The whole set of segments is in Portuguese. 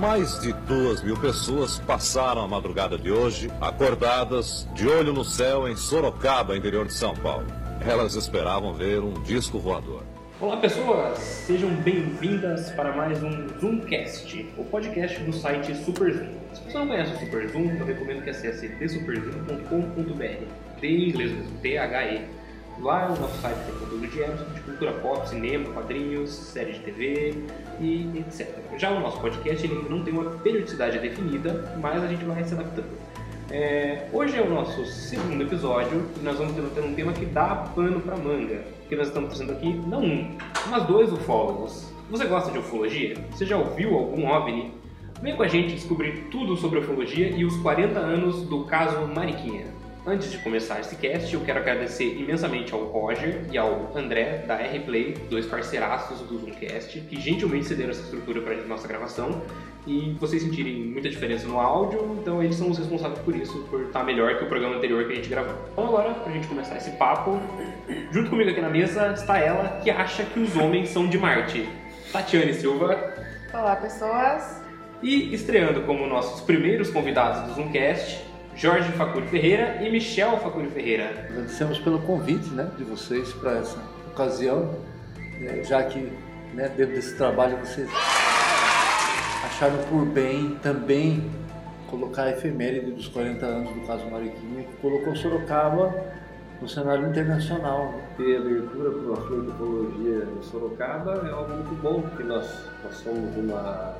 Mais de duas mil pessoas passaram a madrugada de hoje acordadas, de olho no céu em Sorocaba, interior de São Paulo. Elas esperavam ver um disco voador. Olá pessoas, sejam bem-vindas para mais um Zoomcast, o podcast do site Super Zoom. Se você não conhece o Super Zoom, eu recomendo que acesse thesuperzoom.com.br, D em inglês T-H-E Lá no nosso site tem conteúdo Emerson, de cultura pop, cinema, quadrinhos, séries de TV e etc. Já o nosso podcast ele não tem uma periodicidade definida, mas a gente vai se adaptando. É, hoje é o nosso segundo episódio e nós vamos ter um tema que dá pano para manga, que nós estamos trazendo aqui não um, mas dois ufólogos. Você gosta de ufologia? Você já ouviu algum OVNI? Vem com a gente descobrir tudo sobre ufologia e os 40 anos do caso Mariquinha. Antes de começar esse cast, eu quero agradecer imensamente ao Roger e ao André da R-Play, dois parceiraços do Zoomcast, que gentilmente cederam essa estrutura para a nossa gravação. E vocês sentirem muita diferença no áudio, então eles são os responsáveis por isso, por estar melhor que o programa anterior que a gente gravou. Então agora, para a gente começar esse papo, junto comigo aqui na mesa está ela que acha que os homens são de Marte, Tatiane Silva. Olá pessoas! E estreando como nossos primeiros convidados do Zoomcast, Jorge Facuri Ferreira e Michel Facuri Ferreira. Agradecemos pelo convite né, de vocês para essa ocasião, né, já que né, dentro desse trabalho vocês acharam por bem também colocar a efeméride dos 40 anos do caso Mariquinha, que colocou Sorocaba no cenário internacional. Ter abertura para o assunto de ecologia em Sorocaba é algo muito bom, porque nós, nós somos uma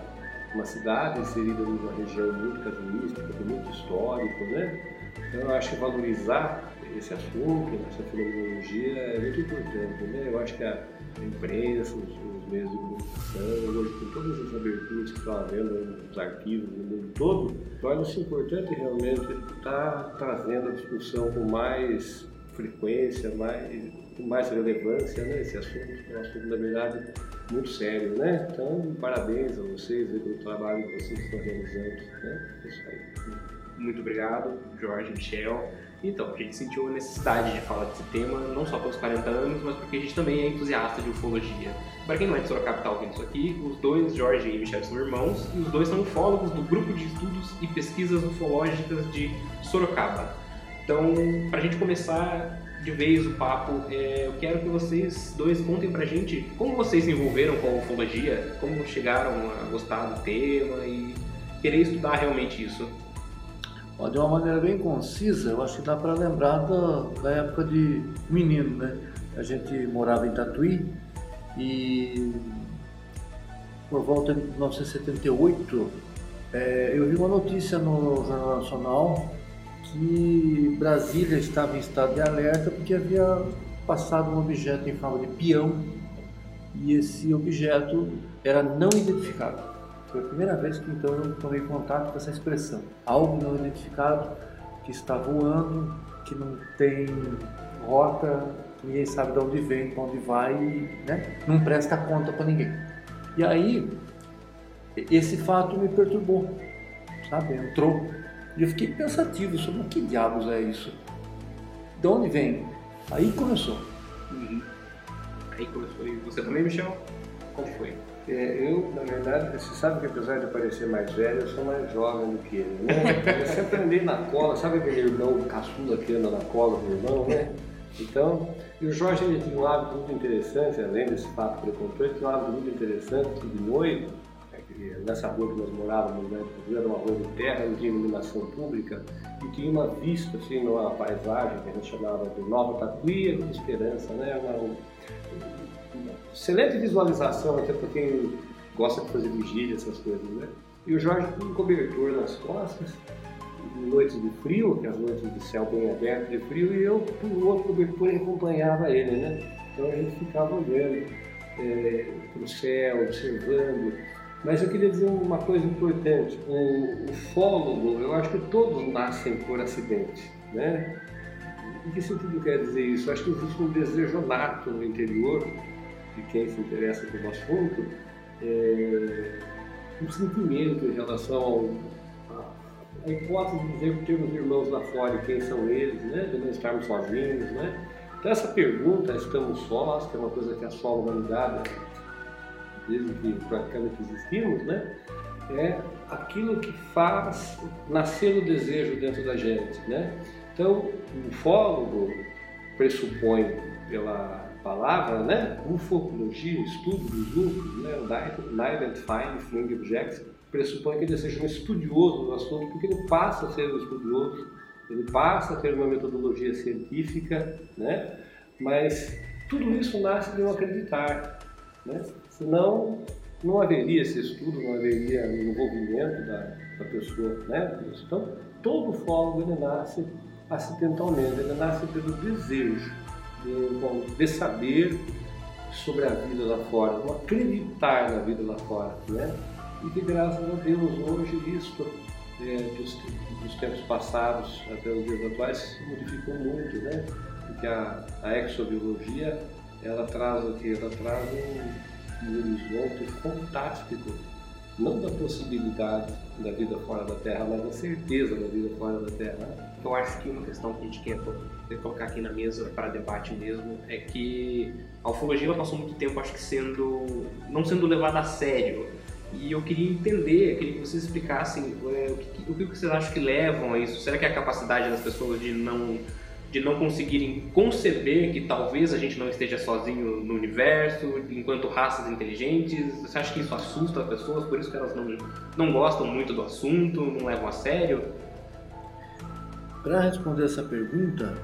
uma cidade inserida numa região muito casuística, muito histórico, né? Então eu acho que valorizar esse assunto, essa fenomenologia é muito importante, né? Eu acho que a imprensa, os, os meios de comunicação, hoje com todas as aberturas que estão havendo nos arquivos no mundo todo, torna-se importante realmente estar tá trazendo a discussão com mais frequência, mais, mais relevância, né? Esse assunto, é um assunto, na verdade, muito sério, né? Então, parabéns a vocês pelo trabalho que vocês estão realizando, né? É isso aí. Muito obrigado, Jorge, Michel. Então, a gente sentiu a necessidade de falar desse tema, não só pelos 40 anos, mas porque a gente também é entusiasta de ufologia. Para quem não é de Sorocaba está ouvindo isso aqui, os dois, Jorge e Michel, são irmãos, e os dois são ufólogos do Grupo de Estudos e Pesquisas Ufológicas de Sorocaba. Então, para a gente começar de vez o papo, é, eu quero que vocês dois contem pra gente como vocês se envolveram com a ufologia, como chegaram a gostar do tema e querer estudar realmente isso. De uma maneira bem concisa, eu acho que dá para lembrar da, da, época de menino, né? A gente morava em Tatuí e por volta de 1978 é, eu vi uma notícia no Jornal Nacional que Brasília estava em estado de alerta porque havia passado um objeto em forma de peão e esse objeto era não identificado. Foi a primeira vez que então eu tomei contato com essa expressão. Algo não identificado que está voando, que não tem rota, ninguém sabe de onde vem, para onde vai, né? não presta conta para ninguém. E aí, esse fato me perturbou, sabe? Entrou e eu fiquei pensativo sobre o que diabos é isso. De onde vem? Aí começou. Uhum. Aí começou. E você também, Michel? Como foi? É, eu, na verdade, você sabe que apesar de parecer mais velho, eu sou mais jovem do que ele, né? Eu sempre andei na cola, sabe aquele irmão caçula que anda na cola do irmão, né? Então, e o Jorge ele tinha um hábito muito interessante, além desse fato que ele contou, ele tinha um hábito muito interessante que de noite nessa rua que nós morávamos, né, era uma rua de terra, não tinha iluminação pública e tinha uma vista, assim, numa paisagem que a gente chamava de Nova Tatuí de Esperança, né, uma, uma, excelente visualização até para quem gosta de fazer vigília, essas coisas, né. E o Jorge com um cobertor nas costas, noites de frio, que as noites de céu bem aberto de frio, e eu com o cobertor acompanhava ele, né. Então a gente ficava olhando é, para o céu, observando. Mas eu queria dizer uma coisa importante. O ufólogo, eu acho que todos nascem por acidente, né? Em que sentido quer dizer isso? Acho que existe um desejo nato no interior de quem se interessa pelo assunto, é, um sentimento em relação à hipótese de dizer que temos irmãos lá fora e quem são eles, né? De não estarmos sozinhos, né? Então essa pergunta, estamos sós, que é uma coisa que assola a humanidade desde que praticamente existimos, né? é aquilo que faz nascer o desejo dentro da gente, né? Então, o ufólogo pressupõe pela palavra, né? Ufologia, estudo dos UFOs, né? O Identifying Flying Objects, pressupõe que ele seja um estudioso do assunto, porque ele passa a ser um estudioso, ele passa a ter uma metodologia científica, né? Mas tudo isso nasce de um acreditar, né? Senão, não haveria esse estudo, não haveria o envolvimento da, da pessoa, né? Então, todo fólogo ele nasce acidentalmente, ele nasce pelo desejo de, de saber sobre a vida lá fora, de acreditar na vida lá fora, né? E que graças a Deus hoje isto é, dos, dos, tempos passados até os dias atuais se modificou muito, né? Porque a, a exobiologia ela traz o que? Ela traz um, um horizonte fantástico, não da possibilidade da vida fora da Terra, mas da certeza da vida fora da Terra. Eu acho que uma questão que a gente quer colocar aqui na mesa para debate mesmo é que a ufologia passou muito tempo, acho que sendo não sendo levada a sério. E eu queria entender, queria que vocês explicassem é, o, que, o que vocês acham que levam a isso. Será que é a capacidade das pessoas de não de não conseguirem conceber que talvez a gente não esteja sozinho no universo, enquanto raças inteligentes? Você acha que isso assusta as pessoas, por isso que elas não, não gostam muito do assunto, não levam a sério? Para responder essa pergunta,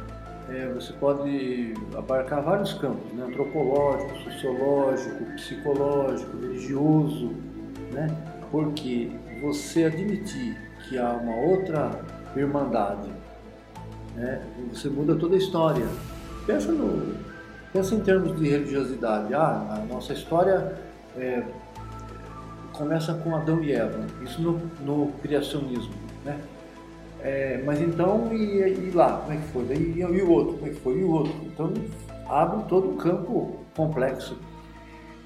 é, você pode abarcar vários campos, né? antropológico, sociológico, psicológico, religioso, né? porque você admitir que há uma outra irmandade, né? você muda toda a história. Pensa, no, pensa em termos de religiosidade. Ah, a nossa história é, começa com Adão e Eva, isso no, no criacionismo. Né? É, mas então, e, e, lá, como é que foi? E, e, o outro, como é que foi? E o outro? Então, abre todo um campo complexo.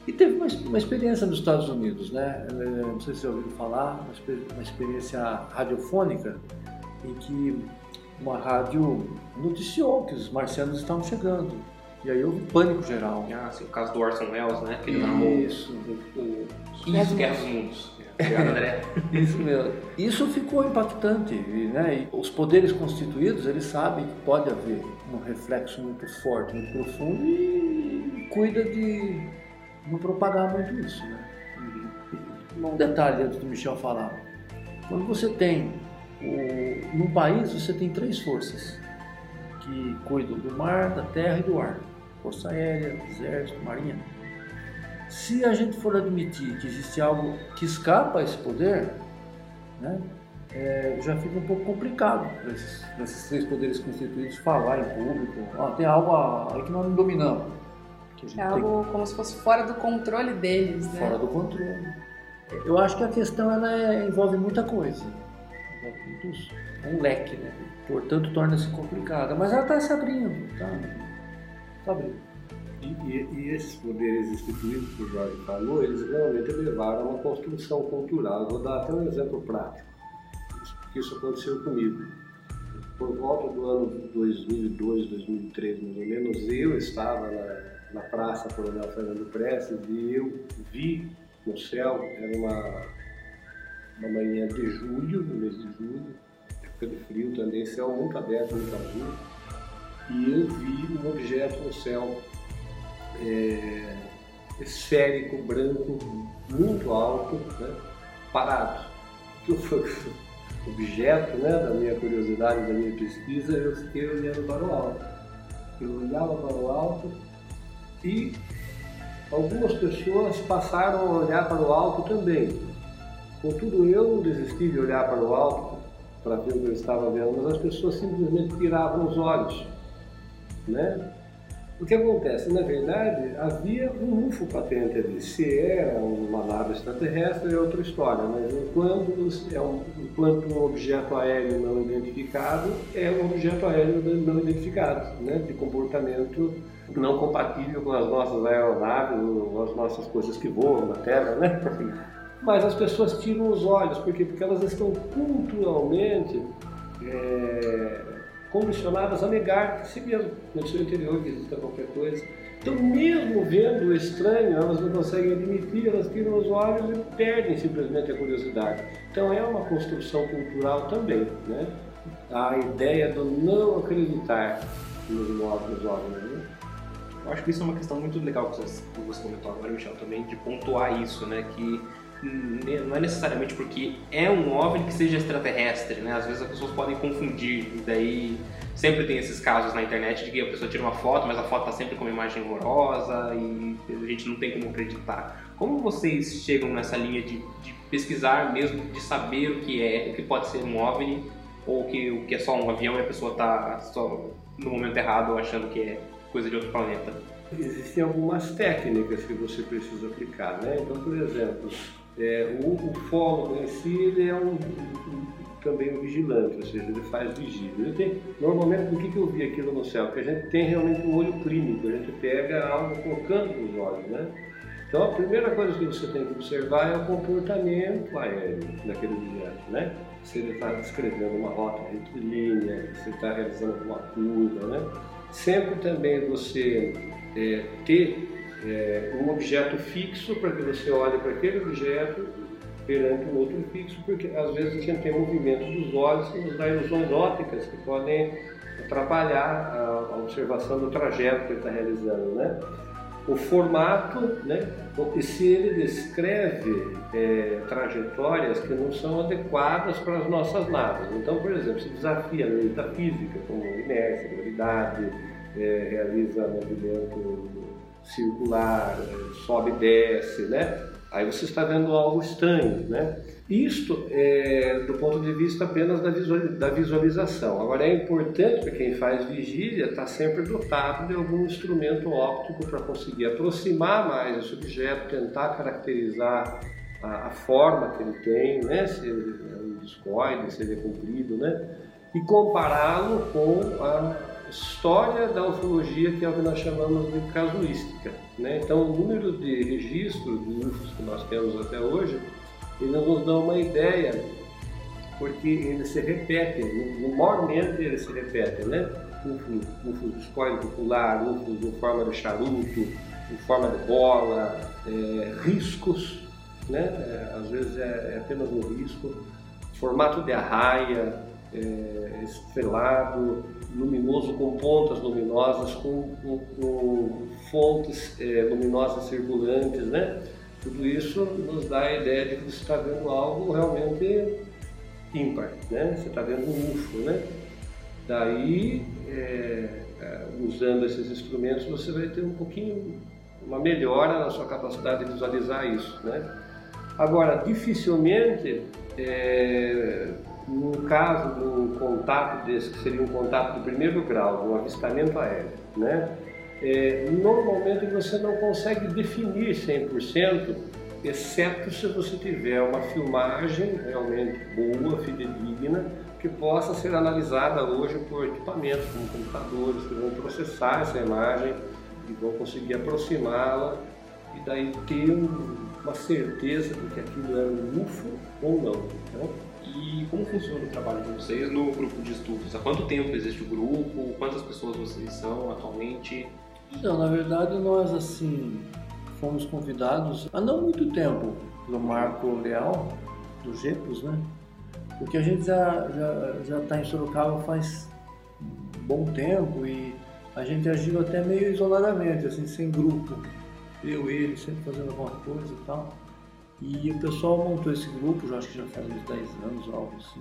E teve uma, uma experiência nos Estados Unidos, né? É, não sei se vocês ouviram falar, uma experiência radiofônica em que uma rádio noticiou que os marcianos estavam chegando. E aí houve pânico geral. Ah, sim, o caso do Orson Welles, né? Que ele narrou Isso. o, o 15 Guerras Mundos. André. Isso mesmo. Isso ficou impactante, né? E os poderes constituídos, eles sabem que pode haver um reflexo muito forte, muito profundo e cuida de não propagar muito isso, né? Um detalhe antes do Michel falar. Quando você tem o, num país você tem três forças que cuidam do mar, da terra e do ar: Força Aérea, Exército, Marinha. Se a gente for admitir que existe algo que escapa a esse poder, né, é, já fica um pouco complicado para esses, esses, três poderes constituídos falar em público. Ah, tem algo aí que nós não dominamos. é algo tem... como se fosse fora do controle deles, né? Fora do controle. Eu acho que a questão ela é, envolve muita coisa. É um leque, né? Portanto, torna-se complicada. Mas ela está se abrindo, está tá abrindo. E, e, e, esses poderes instituídos que o Jorge falou, eles realmente levaram a uma construção cultural. Vou dar até um exemplo prático, porque isso aconteceu comigo. Por volta do ano 2002, 2003, mais ou menos, eu estava na, na Praça Coronel Fernando Prestes e eu vi no céu, era uma, uma manhã de julho, no mês de julho, época de frio também, céu muito aberto, muito azul, e eu vi um objeto no céu é, esférico, branco, muito alto, né, parado. Que foi objeto né, da minha curiosidade, da minha pesquisa, eu fiquei olhando para o alto. Eu olhava para o alto e algumas pessoas passaram a olhar para o alto também. Contudo, eu não desisti de olhar para o alto para ver o que eu estava vendo, mas as pessoas simplesmente tiravam os olhos. Né? O que acontece? Na verdade, havia um UFO patente ali. Se era uma nave extraterrestre é outra história, mas enquanto, é um, enquanto um objeto aéreo não identificado, é um objeto aéreo não identificado, né? de comportamento não compatível com as nossas aeronaves, com as nossas coisas que voam na Terra, né? Mas as pessoas tiram os olhos, por quê? Porque elas estão culturalmente é, condicionadas a negar si mesmo, no seu interior, que exista qualquer coisa. Então, mesmo vendo o estranho, elas não conseguem admitir, elas tiram os olhos e perdem simplesmente a curiosidade. Então, é uma construção cultural também, né? A ideia do não acreditar nos novos homens, né? Eu acho que isso é uma questão muito legal que você, que você comentou agora, Michel, também, de pontuar isso, né? Que não é necessariamente porque é um OVNI que seja extraterrestre, né? Às vezes as pessoas podem confundir, e daí sempre tem esses casos na internet de que a pessoa tira uma foto, mas a foto está sempre com uma imagem horrorosa e a gente não tem como acreditar. Como vocês chegam nessa linha de, de pesquisar mesmo, de saber o que é, o que pode ser um OVNI ou que, o que é só um avião e a pessoa está só no momento errado achando que é coisa de outro planeta? Existem algumas técnicas que você precisa aplicar, né? Então, por exemplo, é, o, o fólogo em si ele é um, também um vigilante, ou seja, ele faz vigília. Ele tem, normalmente, por que, que eu vi aquilo no céu? Porque a gente tem realmente um olho clínico, a gente pega algo colocando nos olhos, né? Então, a primeira coisa que você tem que observar é o comportamento aéreo daquele vigilante, né? Se ele está descrevendo uma rota retilínea, se está realizando uma curva, né? Sempre também você é, ter é, um objeto fixo para que você olhe para aquele objeto perante um outro fixo, porque às vezes a gente tem movimento dos olhos que nos dá ilusões ópticas que podem atrapalhar a, a observação do trajeto que ele está realizando, né? O formato, né? E se ele descreve é, trajetórias que não são adequadas para as nossas naves. Então, por exemplo, se desafia a lei da física, como inércia, gravidade, é, realiza movimento circular, sobe e desce, né? Aí você está vendo algo estranho, né? Isto é do ponto de vista apenas da visualização. Agora é importante para quem faz vigília estar tá sempre dotado de algum instrumento óptico para conseguir aproximar mais esse objeto, tentar caracterizar a, a forma que ele tem, né? Se ele é um discoide, se ele é comprido, né? E compará-lo com a história da ufologia, que é o que nós chamamos de casuística. Né? Então, o número de registros de UFOs que nós temos até hoje, ele nos dá uma ideia, porque eles se repetem, no maiormente eles se repetem, né? UFO, UFO discoide popular, UFO em forma de charuto, em forma de bola, é, riscos, né? É, às vezes é, é apenas um risco, formato de arraia, é, estrelado, luminoso com pontas luminosas, com, com, com fontes é, luminosas circulantes, né? Tudo isso nos dá a ideia de que você está vendo algo realmente ímpar, né? Você está vendo um UFO, né? Daí, é, usando esses instrumentos, você vai ter um pouquinho, uma melhora na sua capacidade de visualizar isso, né? Agora, dificilmente é, no caso do contato desse, que seria um contato de primeiro grau, um avistamento aéreo, né? É, normalmente você não consegue definir 100%, exceto se você tiver uma filmagem realmente boa, fidedigna, que possa ser analisada hoje por equipamentos como computadores que vão processar essa imagem e vão conseguir aproximá-la e daí ter uma certeza de que aquilo é um UFO ou não. Né? E como funciona o trabalho de vocês no grupo de estudos? Há quanto tempo existe o grupo? Quantas pessoas vocês são atualmente? Não, na verdade nós assim fomos convidados há não muito tempo pelo Marco Leal, do GEPOS, né? Porque a gente já já já está em Sorocaba faz bom tempo e a gente agiu até meio isoladamente, assim, sem grupo. Eu, ele, sempre fazendo alguma coisa e tal. E o pessoal montou esse grupo, já acho que já faz uns 10 anos ou algo assim.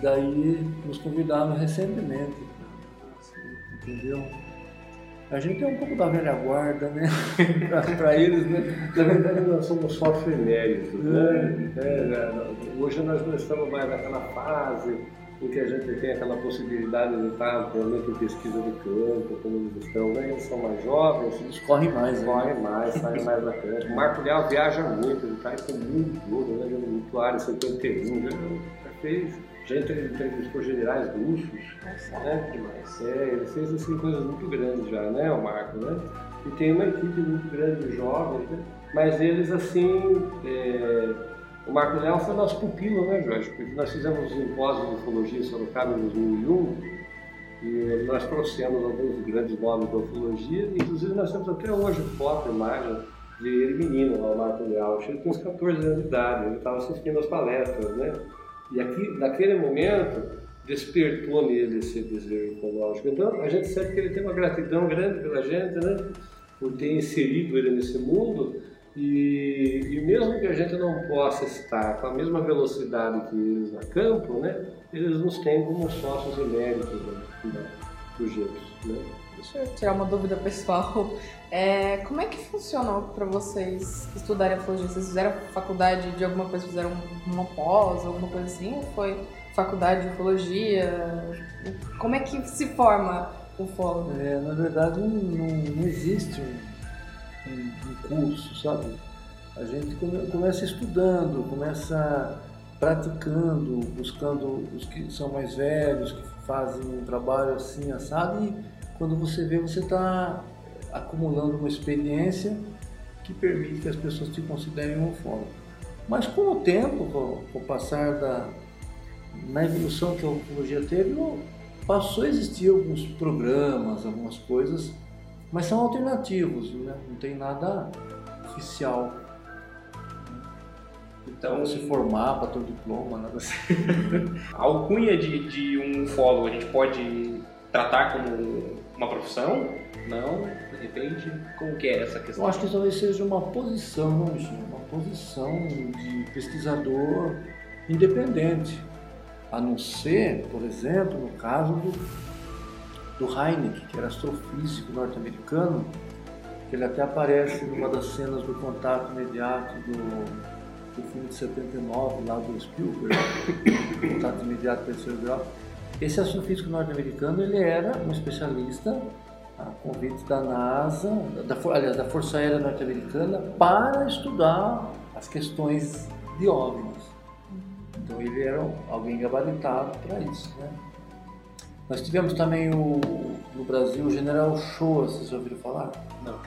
Daí nos convidaram recentemente, entendeu? A gente é um pouco da velha guarda, né? para eles, né? Na verdade, nós somos só efemérides, né? É, é, hoje nós não estamos mais naquela fase em que a gente tem aquela possibilidade de estar realmente em pesquisa de campo, como eles estão, né? Eles são mais jovens. Eles correm mais, né? Correm mais, saem mais da campo. O Marco Leal viaja muito, ele está com o mundo todo, né? Ele muito área 51, já, já fez, já entrevistou generais russos. Nossa, né? demais. É, ele fez assim coisas muito grandes já, né, o Marco, né? E tem uma equipe muito grande de jovens, né? Mas eles assim. É, o Marco Leal foi nosso pupilo, né, Jorge? Porque nós fizemos o simpósio de ufologia em Sorocaba em 2001 E nós trouxemos alguns grandes nomes da ufologia, inclusive nós temos até hoje foto, imagem de ele menino, o Marco Leal. Ele tinha uns 14 anos de idade, ele estava assistindo as palestras, né? E aqui, naquele momento, despertou nele esse desejo ecológico. Então, a gente sente que ele tem uma gratidão grande pela gente, né? Por ter inserido ele nesse mundo. E, e mesmo que a gente não possa estar com a mesma velocidade que eles a campo, né? Eles nos têm como sócios eméritos né? sujeitos, né? Deixa eu tirar uma dúvida pessoal. É, como é que funcionou para vocês estudarem ufologia? Vocês fizeram faculdade de alguma coisa, fizeram uma pós, alguma coisa assim? Ou foi faculdade de ufologia? Como é que se forma o ufólogo? É, na verdade, não, não existe um, um, curso, sabe? A gente come, começa estudando, começa praticando, buscando os que são mais velhos, que fazem um trabalho assim, assado, e quando você vê, você está acumulando uma experiência que permite que as pessoas te considerem ufólogo. Mas com o tempo, com o passar da, na evolução que a ufologia teve, passou a existir alguns programas, algumas coisas, mas são alternativos, né? não tem nada oficial. Então, se formar para ter um diploma, nada assim. a alcunha de, de um ufólogo a gente pode tratar como uma profissão? Não? De repente, como que é essa questão? Eu acho que talvez seja uma posição, uma posição de pesquisador independente. A não ser, por exemplo, no caso do, do Heineck, que era astrofísico norte-americano, que ele até aparece numa das cenas do contato imediato do, do filme de 79, lá do Spielberg, contato imediato terceiro grau. Esse astrofísico norte-americano, ele era um especialista a convite da NASA, da, aliás, da Força Aérea Norte-Americana, para estudar as questões de OVNIs. Então ele era alguém gabaritado para isso. Né? Nós tivemos também o, no Brasil o General Shoa, vocês já ouviram falar? Não.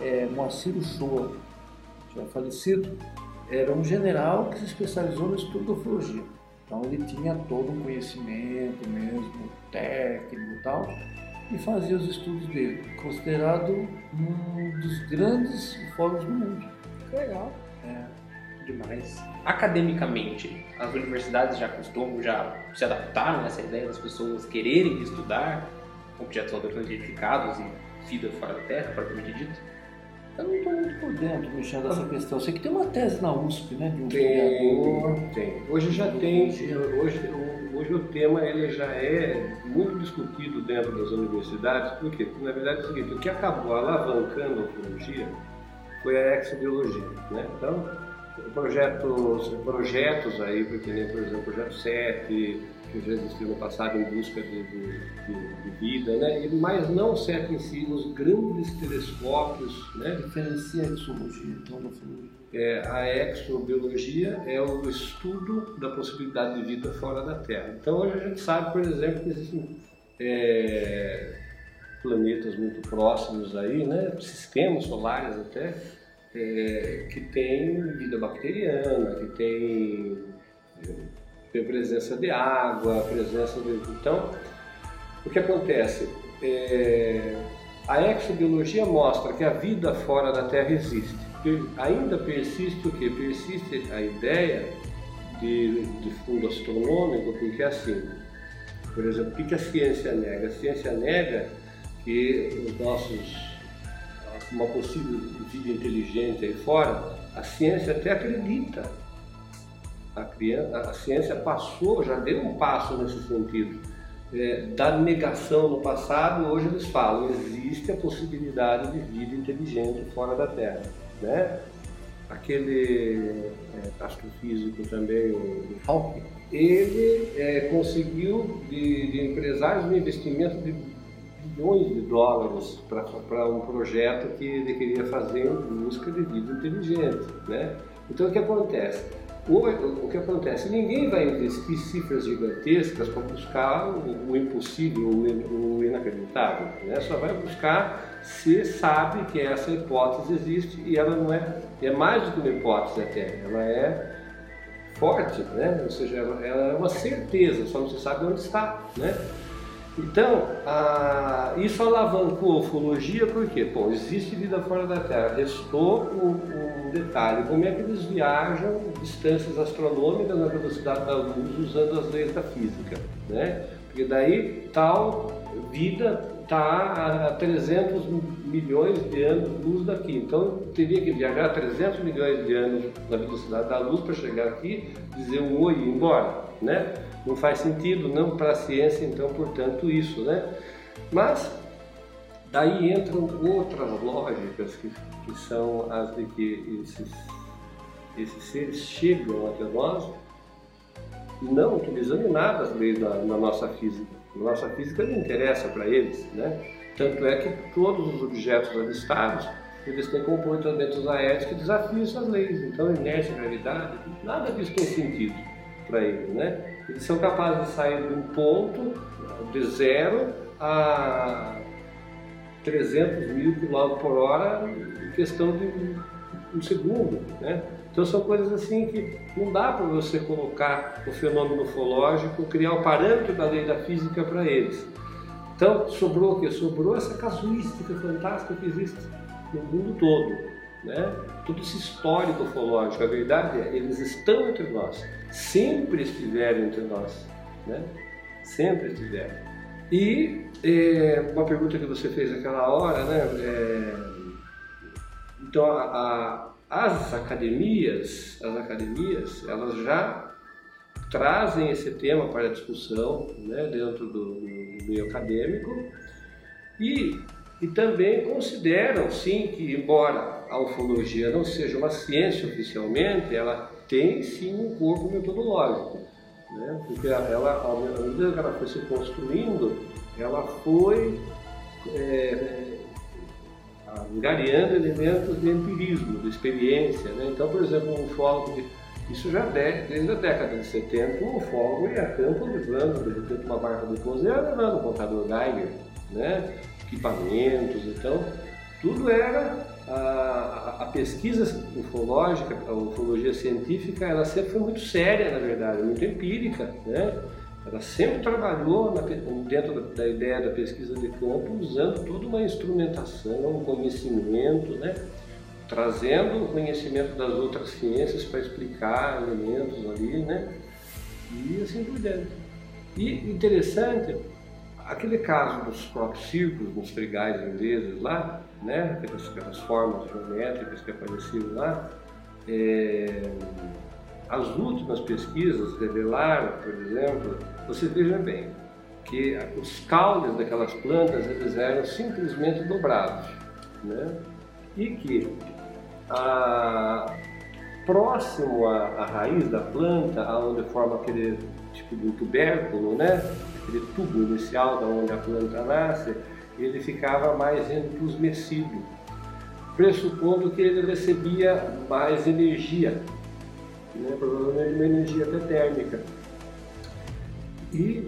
É, Moacir Shoa, já falecido, era um general que se especializou no estudo da ufologia. Então ele tinha todo um conhecimento mesmo, técnico e tal, e fazia os estudos dele, considerado um dos grandes ufólogos do mundo. Que legal. É demais. Academicamente, as universidades já costumam, já se adaptaram a essa ideia das pessoas quererem estudar objetos não identificados e vida fora da Terra, propriamente dito? Eu não estou muito por dentro, Michel, dessa ah. questão. Eu sei que tem uma tese na USP, né, de um tem, Tem. Hoje já tem. Hoje, hoje o tema ele já é muito discutido dentro das universidades, por quê? Porque na verdade é o seguinte, o que acabou alavancando a ufologia foi a exobiologia, né? Então, projetos, projetos aí, porque nem, por exemplo, o projeto 7, que já existiu no passado em busca de, de, de, vida, né? mas não o 7 em si, os grandes telescópios. Né? Diferencia a exologia, então, da é, a exobiologia é o estudo da possibilidade de vida fora da Terra. Então hoje a gente sabe, por exemplo, que existem é, planetas muito próximos aí, né? sistemas solares até, é, que tem vida bacteriana, que tem, tem presença de água, presença de. Então, o que acontece? É, a exobiologia mostra que a vida fora da Terra existe. Ainda persiste o que? Persiste a ideia de, de fundo astronômico, porque assim, por exemplo, o que a ciência nega? A ciência nega que os nossos uma possível vida inteligente aí fora, a ciência até acredita. A, criança, a ciência passou, já deu um passo nesse sentido. É, da negação no passado, hoje eles falam, existe a possibilidade de vida inteligente fora da Terra. Né? Aquele é, astrofísico também, o Hawking, ele é, conseguiu de, de empresários um investimento de milhões de dólares para um projeto que ele queria fazer em busca de vida inteligente. Né? Então o que acontece? O, o que acontece? Ninguém vai investir cifras gigantescas para buscar o, o impossível, o, o inacreditável. Né? Só vai buscar se sabe que essa hipótese existe e ela não é, é mais do que uma hipótese até, ela é forte, né? ou seja, ela, ela é uma certeza, só não se sabe onde está. Né? Então, a, isso alavancou a ufologia porque, bom, existe vida fora da Terra. Restou um, detalhe: como é que eles viajam distâncias astronômicas na velocidade da luz usando as leis da física, né? Porque daí tal vida está a 300 milhões de anos luz daqui. Então teria que viajar 300 milhões de anos na velocidade da luz para chegar aqui, dizer um oi e ir embora, né? Não faz sentido, não para a ciência, então, portanto, isso, né? Mas daí entram outras lógicas que, que são as de que esses, esses seres chegam até nós não utilizando nada as leis da, nossa física. A nossa física não interessa para eles, né? Tanto é que todos os objetos avistados eles têm comportamentos aéreos que desafiam essas leis. Então, inércia, gravidade, nada disso tem sentido para eles, né? Eles são capazes de sair de um ponto de zero a 300 mil quilômetros por hora em questão de um segundo, né? Então são coisas assim que não dá para você colocar o fenômeno ufológico, criar o parâmetro da lei da física para eles. Então sobrou o que? Sobrou essa casuística fantástica que existe no mundo todo. Né? Todo esse histórico ufológico, a verdade é, eles estão entre nós, sempre estiveram entre nós, né? sempre estiveram. E é, uma pergunta que você fez naquela hora, né? É, então a, a, as academias, as academias, elas já trazem esse tema para a discussão né, dentro do, do meio acadêmico e e também consideram, sim, que embora a ufologia não seja uma ciência oficialmente, ela tem sim um corpo metodológico, né? porque ela, à medida que ela foi se construindo, ela foi é, angariando elementos de empirismo, de experiência. Né? Então, por exemplo, um ufólogo, de, isso já de, desde a década de 70, um ufólogo ia a campo levando, de repente, uma barca de ia levando o contador Geiger, né? equipamentos, então tudo era a, a, pesquisa ufológica, a ufologia científica, ela sempre foi muito séria, na verdade, muito empírica, né? Ela sempre trabalhou na, dentro da, da, ideia da pesquisa de campo usando toda uma instrumentação, um conhecimento, né? trazendo o conhecimento das outras ciências para explicar elementos ali, né? E assim por diante. E interessante aquele caso dos próprios círculos, nos trigais ingleses lá, né, aquelas, aquelas formas geométricas que apareciam lá, é, as últimas pesquisas revelaram, por exemplo, você veja bem, que os caules daquelas plantas eles eram simplesmente dobrados, né? e que a, próximo à, à raiz da planta, aonde forma aquele tipo de tubérculo, né? aquele tubo inicial da onde a planta nasce, ele ficava mais entusmecido, pressupondo que ele recebia mais energia, né? provavelmente uma energia até térmica. E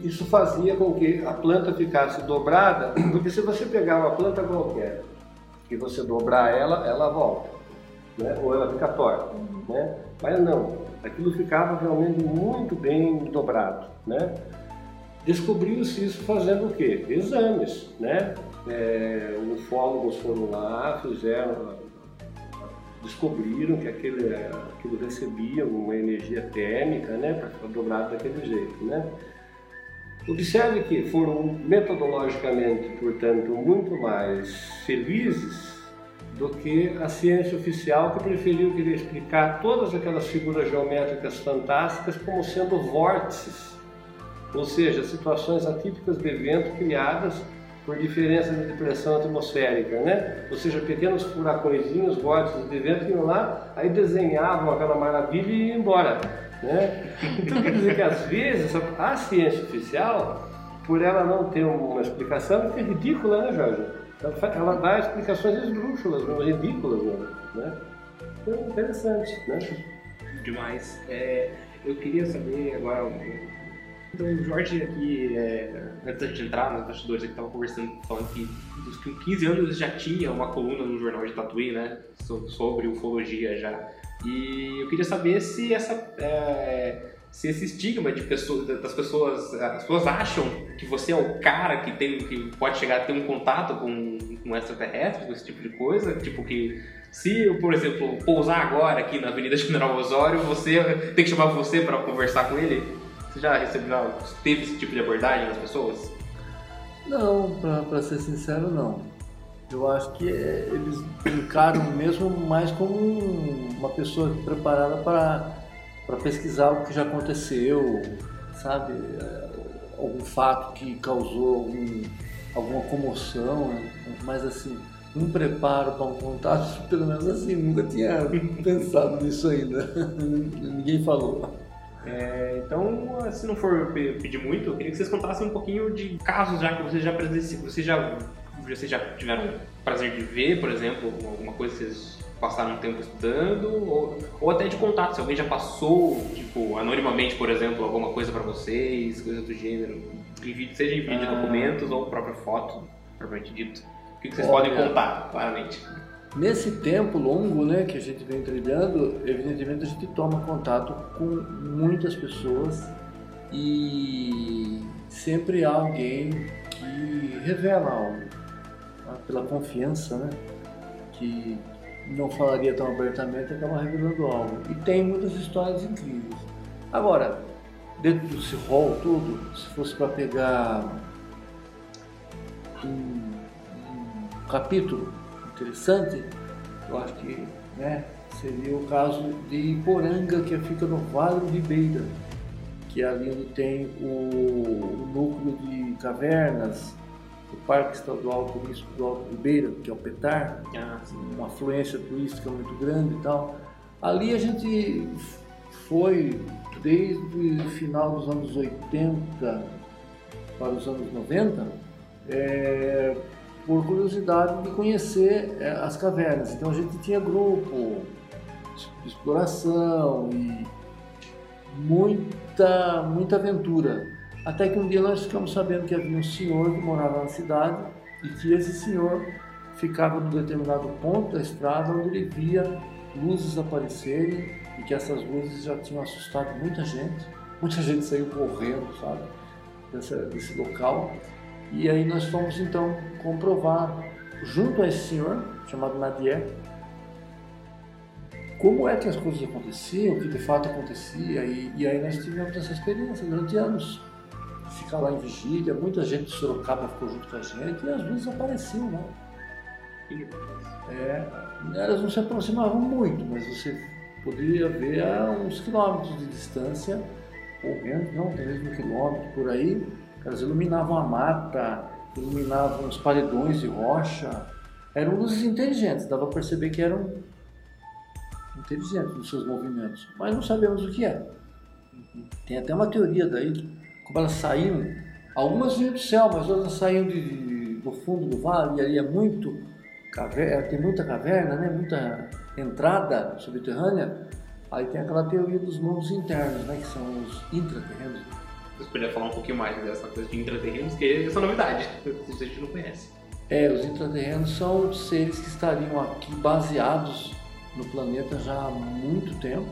isso fazia com que a planta ficasse dobrada, porque se você pegar uma planta qualquer e você dobrar ela, ela volta, né? ou ela fica torta. Né? Mas não, aquilo ficava realmente muito bem dobrado. Né? Descobriu-se isso fazendo o quê? Exames, né? É, ufólogos foram lá, fizeram, descobriram que aquele, aquilo recebia uma energia térmica, né? Para ficar dobrado daquele jeito, né? Observe que foram metodologicamente, portanto, muito mais felizes do que a ciência oficial que preferiu querer explicar todas aquelas figuras geométricas fantásticas como sendo vórtices ou seja, situações atípicas de evento criadas por diferença de pressão atmosférica, né? Ou seja, pequenos furacõezinhos, vórtices de vento iam lá, aí desenhavam aquela maravilha e iam embora, né? Então quer dizer que às vezes a ciência oficial, por ela não ter uma explicação, é ridícula, né, Jorge? Ela dá explicações esdrúxulas, ridículas, né? Então, interessante, né? Demais. É, eu queria saber agora então, o Jorge aqui, é, antes de entrar nos bastidores, ele estava conversando, falando que dos 15 anos já tinha uma coluna no jornal de Tatuí, né, sobre ufologia já. E eu queria saber se essa, é, se esse estigma de pessoas, das pessoas, as pessoas acham que você é o cara que tem, que pode chegar a ter um contato com, com extraterrestres, com esse tipo de coisa, tipo que se eu, por exemplo, pousar agora aqui na Avenida General Osório, você tem que chamar você para conversar com ele? Você já recebeu, teve esse tipo de abordagem das pessoas? Não, para ser sincero, não. Eu acho que é, eles encaram mesmo mais como uma pessoa preparada para pesquisar o que já aconteceu, sabe? É, algum fato que causou algum, alguma comoção, né? mas assim, um preparo para um contato, pelo menos assim, nunca tinha pensado nisso ainda. Ninguém falou. É, então, se não for pedir muito, eu queria que vocês contassem um pouquinho de casos já que vocês já presenciaram, vocês já, vocês já tiveram prazer de ver, por exemplo, alguma coisa que vocês passaram um tempo estudando, ou, ou até de contato, se alguém já passou, tipo, anonimamente, por exemplo, alguma coisa para vocês, coisa do gênero, seja em vídeo, ah. documentos ou própria foto, propriamente dito. O que vocês Olha, podem contar, claramente? Nesse tempo longo né, que a gente vem trilhando, evidentemente a gente toma contato com muitas pessoas e sempre há alguém que revela algo, tá? pela confiança, né? Que não falaria tão abertamente, acaba revelando algo. E tem muitas histórias incríveis. Agora, dentro desse rol todo, se fosse para pegar um, um capítulo interessante, eu acho que né, seria o caso de Iporanga, que fica no Vale do Ribeira, que é ali onde tem o, o núcleo de cavernas, o Parque Estadual Turístico do Alto Ribeira, que é o PETAR, ah, uma afluência turística muito grande e tal. Ali a gente foi desde o final dos anos 80 para os anos 90, é, por curiosidade de conhecer é, as cavernas. Então a gente tinha grupo exploração e muita, muita aventura. Até que um dia nós ficamos sabendo que havia um senhor que morava na cidade e que esse senhor ficava num determinado ponto da estrada onde ele via luzes aparecerem e que essas luzes já tinham assustado muita gente. Muita gente saiu correndo, sabe, desse, desse local. E aí nós fomos então comprovar, junto a esse senhor, chamado Nadier, como é que as coisas aconteciam, o que de fato acontecia. E, e aí nós tivemos essa experiência durante anos. Ficar lá em vigília, muita gente de Sorocaba ficou junto com a gente e as luzes apareciam, né? É, elas não se aproximavam muito, mas você poderia ver a uns quilômetros de distância, ou menos, não, talvez um quilômetro por aí, elas iluminavam a mata, iluminavam os paredões de rocha. Eram luzes inteligentes, dava para perceber que eram inteligentes nos seus movimentos, mas não sabemos o que é. Tem até uma teoria daí, como elas saíam, algumas vinham do céu, mas outras saíam de, de, do fundo do vale, e ali é muito caverna, tem muita caverna, né? muita entrada subterrânea. Aí tem aquela teoria dos mundos internos, né? que são os intraterrenos você poderia falar um pouquinho mais dessa coisa de intraterrenos, que essa é novidade, a gente não conhece. É, os intraterrenos são seres que estariam aqui baseados no planeta já há muito tempo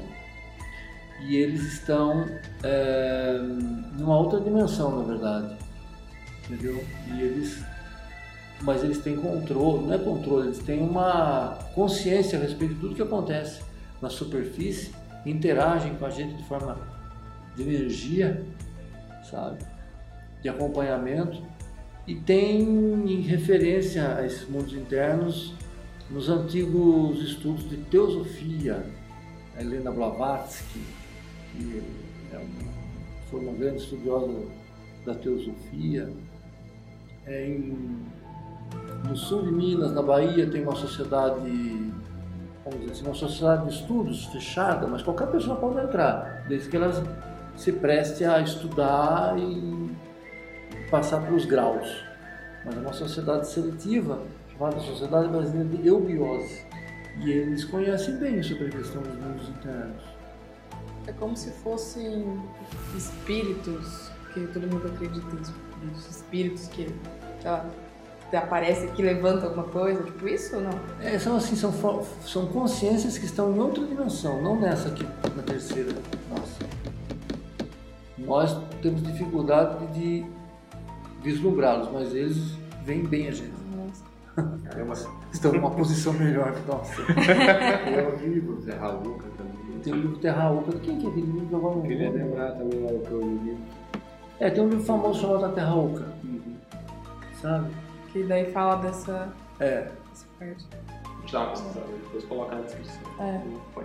e eles estão é, numa outra dimensão, na verdade, entendeu? E eles, mas eles têm controle, não é controle, eles têm uma consciência a respeito de tudo que acontece na superfície, interagem com a gente de forma de energia sabe? De acompanhamento. E tem referência a esses mundos internos nos antigos estudos de teosofia. A Helena Blavatsky, que é uma, foi uma grande estudiosa da teosofia. É em, no sul de Minas, na Bahia, tem uma sociedade, vamos dizer assim, uma sociedade de estudos fechada, mas qualquer pessoa pode entrar, desde que elas se preste a estudar e passar pelos graus. Mas é uma sociedade seletiva, chamada Sociedade Brasileira de Eubiose. E eles conhecem bem sobre a questão dos mundos internos. É como se fossem espíritos, que todo mundo acredita em espíritos que, que aparece que levanta alguma coisa, tipo isso ou não? É, são assim, são, são consciências que estão em outra dimensão, não nessa aqui, na terceira nossa. Nós temos dificuldade de vislumbrá-los, mas eles veem bem a gente. É uma... Estão numa posição melhor que nós. Tem o livro, Terra Luca também. Tem o livro Terra Oca. Quem que é aquele livro que eu vou Queria lembrar também lá o que eu li. É, tem um livro famoso chamado A Terra Oca. Sabe? Que daí fala dessa, É. dessa parte. A gente dá uma pesquisada, depois colocar na descrição. É.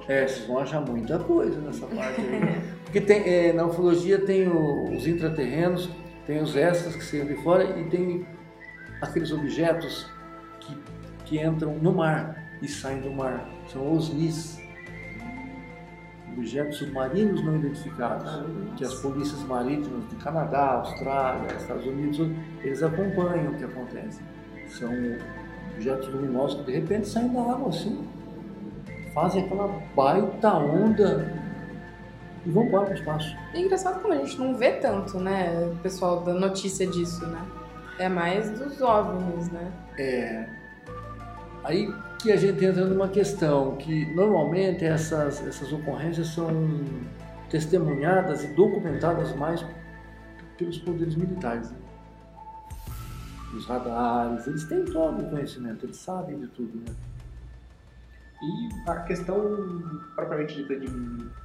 É, vocês vão achar muita coisa nessa parte aí. Porque tem, é, na ufologia tem o- os intraterrenos, tem os extras que saem de fora e tem aqueles objetos que, que entram no mar e saem do mar. São os NIS. Objetos submarinos não identificados, que as polícias marítimas de Canadá, Austrália, Estados Unidos, eles acompanham o que acontece. São objetos luminosos que de repente saem da água assim, fazem aquela baita onda e vão embora para o espaço. É engraçado como a gente não vê tanto, né, o pessoal da notícia disso, né? É mais dos OVNIs, né? É, aí que a gente entra numa questão que normalmente essas, essas ocorrências são testemunhadas e documentadas mais pelos poderes militares. Né? Os radares, eles têm todo o conhecimento, eles sabem de tudo. Né? E a questão propriamente dita de,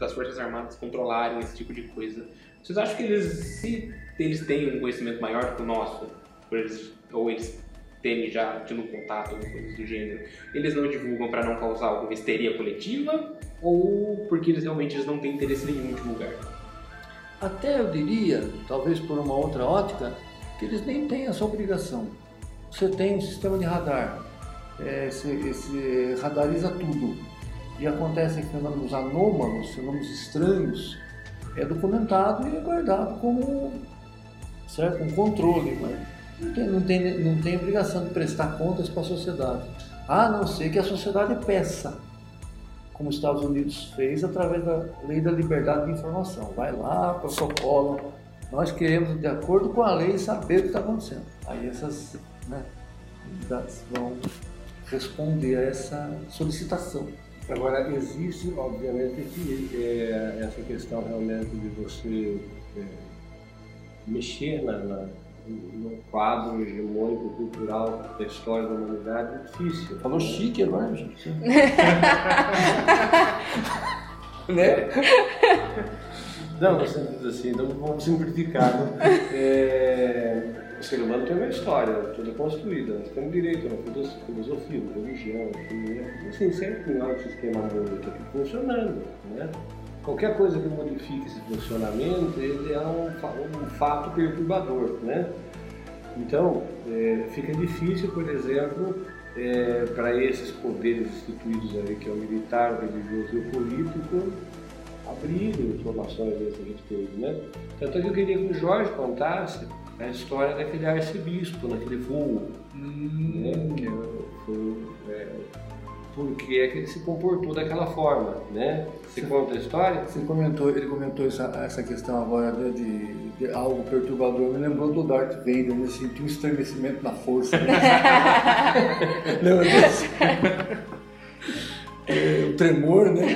das Forças Armadas controlarem esse tipo de coisa. Vocês acham que eles, se eles têm um conhecimento maior que o nosso, por eles, ou eles terem já tido contato ou coisas do gênero, eles não divulgam para não causar alguma histeria coletiva? Ou porque eles realmente eles não têm interesse nenhum em divulgar? Até eu diria, talvez por uma outra ótica, que eles nem têm essa obrigação. Você tem um sistema de radar, é, esse, esse radariza tudo. E acontecem fenômenos anômalos, fenômenos estranhos, é documentado e é guardado como certo? um controle. Mas não tem, não, tem, não tem obrigação de prestar contas para a sociedade. A não ser que a sociedade peça como os Estados Unidos fez através da lei da liberdade de informação. Vai lá, protocola. Nós queremos, de acordo com a lei, saber o que está acontecendo. Aí essas né, entidades vão responder a essa solicitação. Agora, existe, obviamente, que é, essa questão realmente de você é, mexer na, na, no quadro hegemônico cultural da história da humanidade é difícil. Falou chique agora, gente. né? Não, você diz assim, não vamos. Né? É, o ser humano tem uma história, toda construída. Nós temos direito a uma filosofia, uma religião, né? assim, sempre tem um sistema harmônico aqui funcionando. Né? Qualquer coisa que modifique esse funcionamento, ele é um, um fato perturbador. Né? Então, é, fica difícil, por exemplo, é, para esses poderes instituídos aí, que é o militar, o religioso e o político, abrirem informações a esse respeito, né? Tanto é que eu queria que o Jorge contasse a história daquele arcebispo, naquele voo, né? Que é foi, é, por que é que ele se comportou daquela forma, né? Você conta a história? Você comentou, ele comentou essa, essa questão agora de, de- de algo perturbador, me lembrou do Darth Vader, ele sentiu um estremecimento na força. Lembra disso? É, o tremor, né?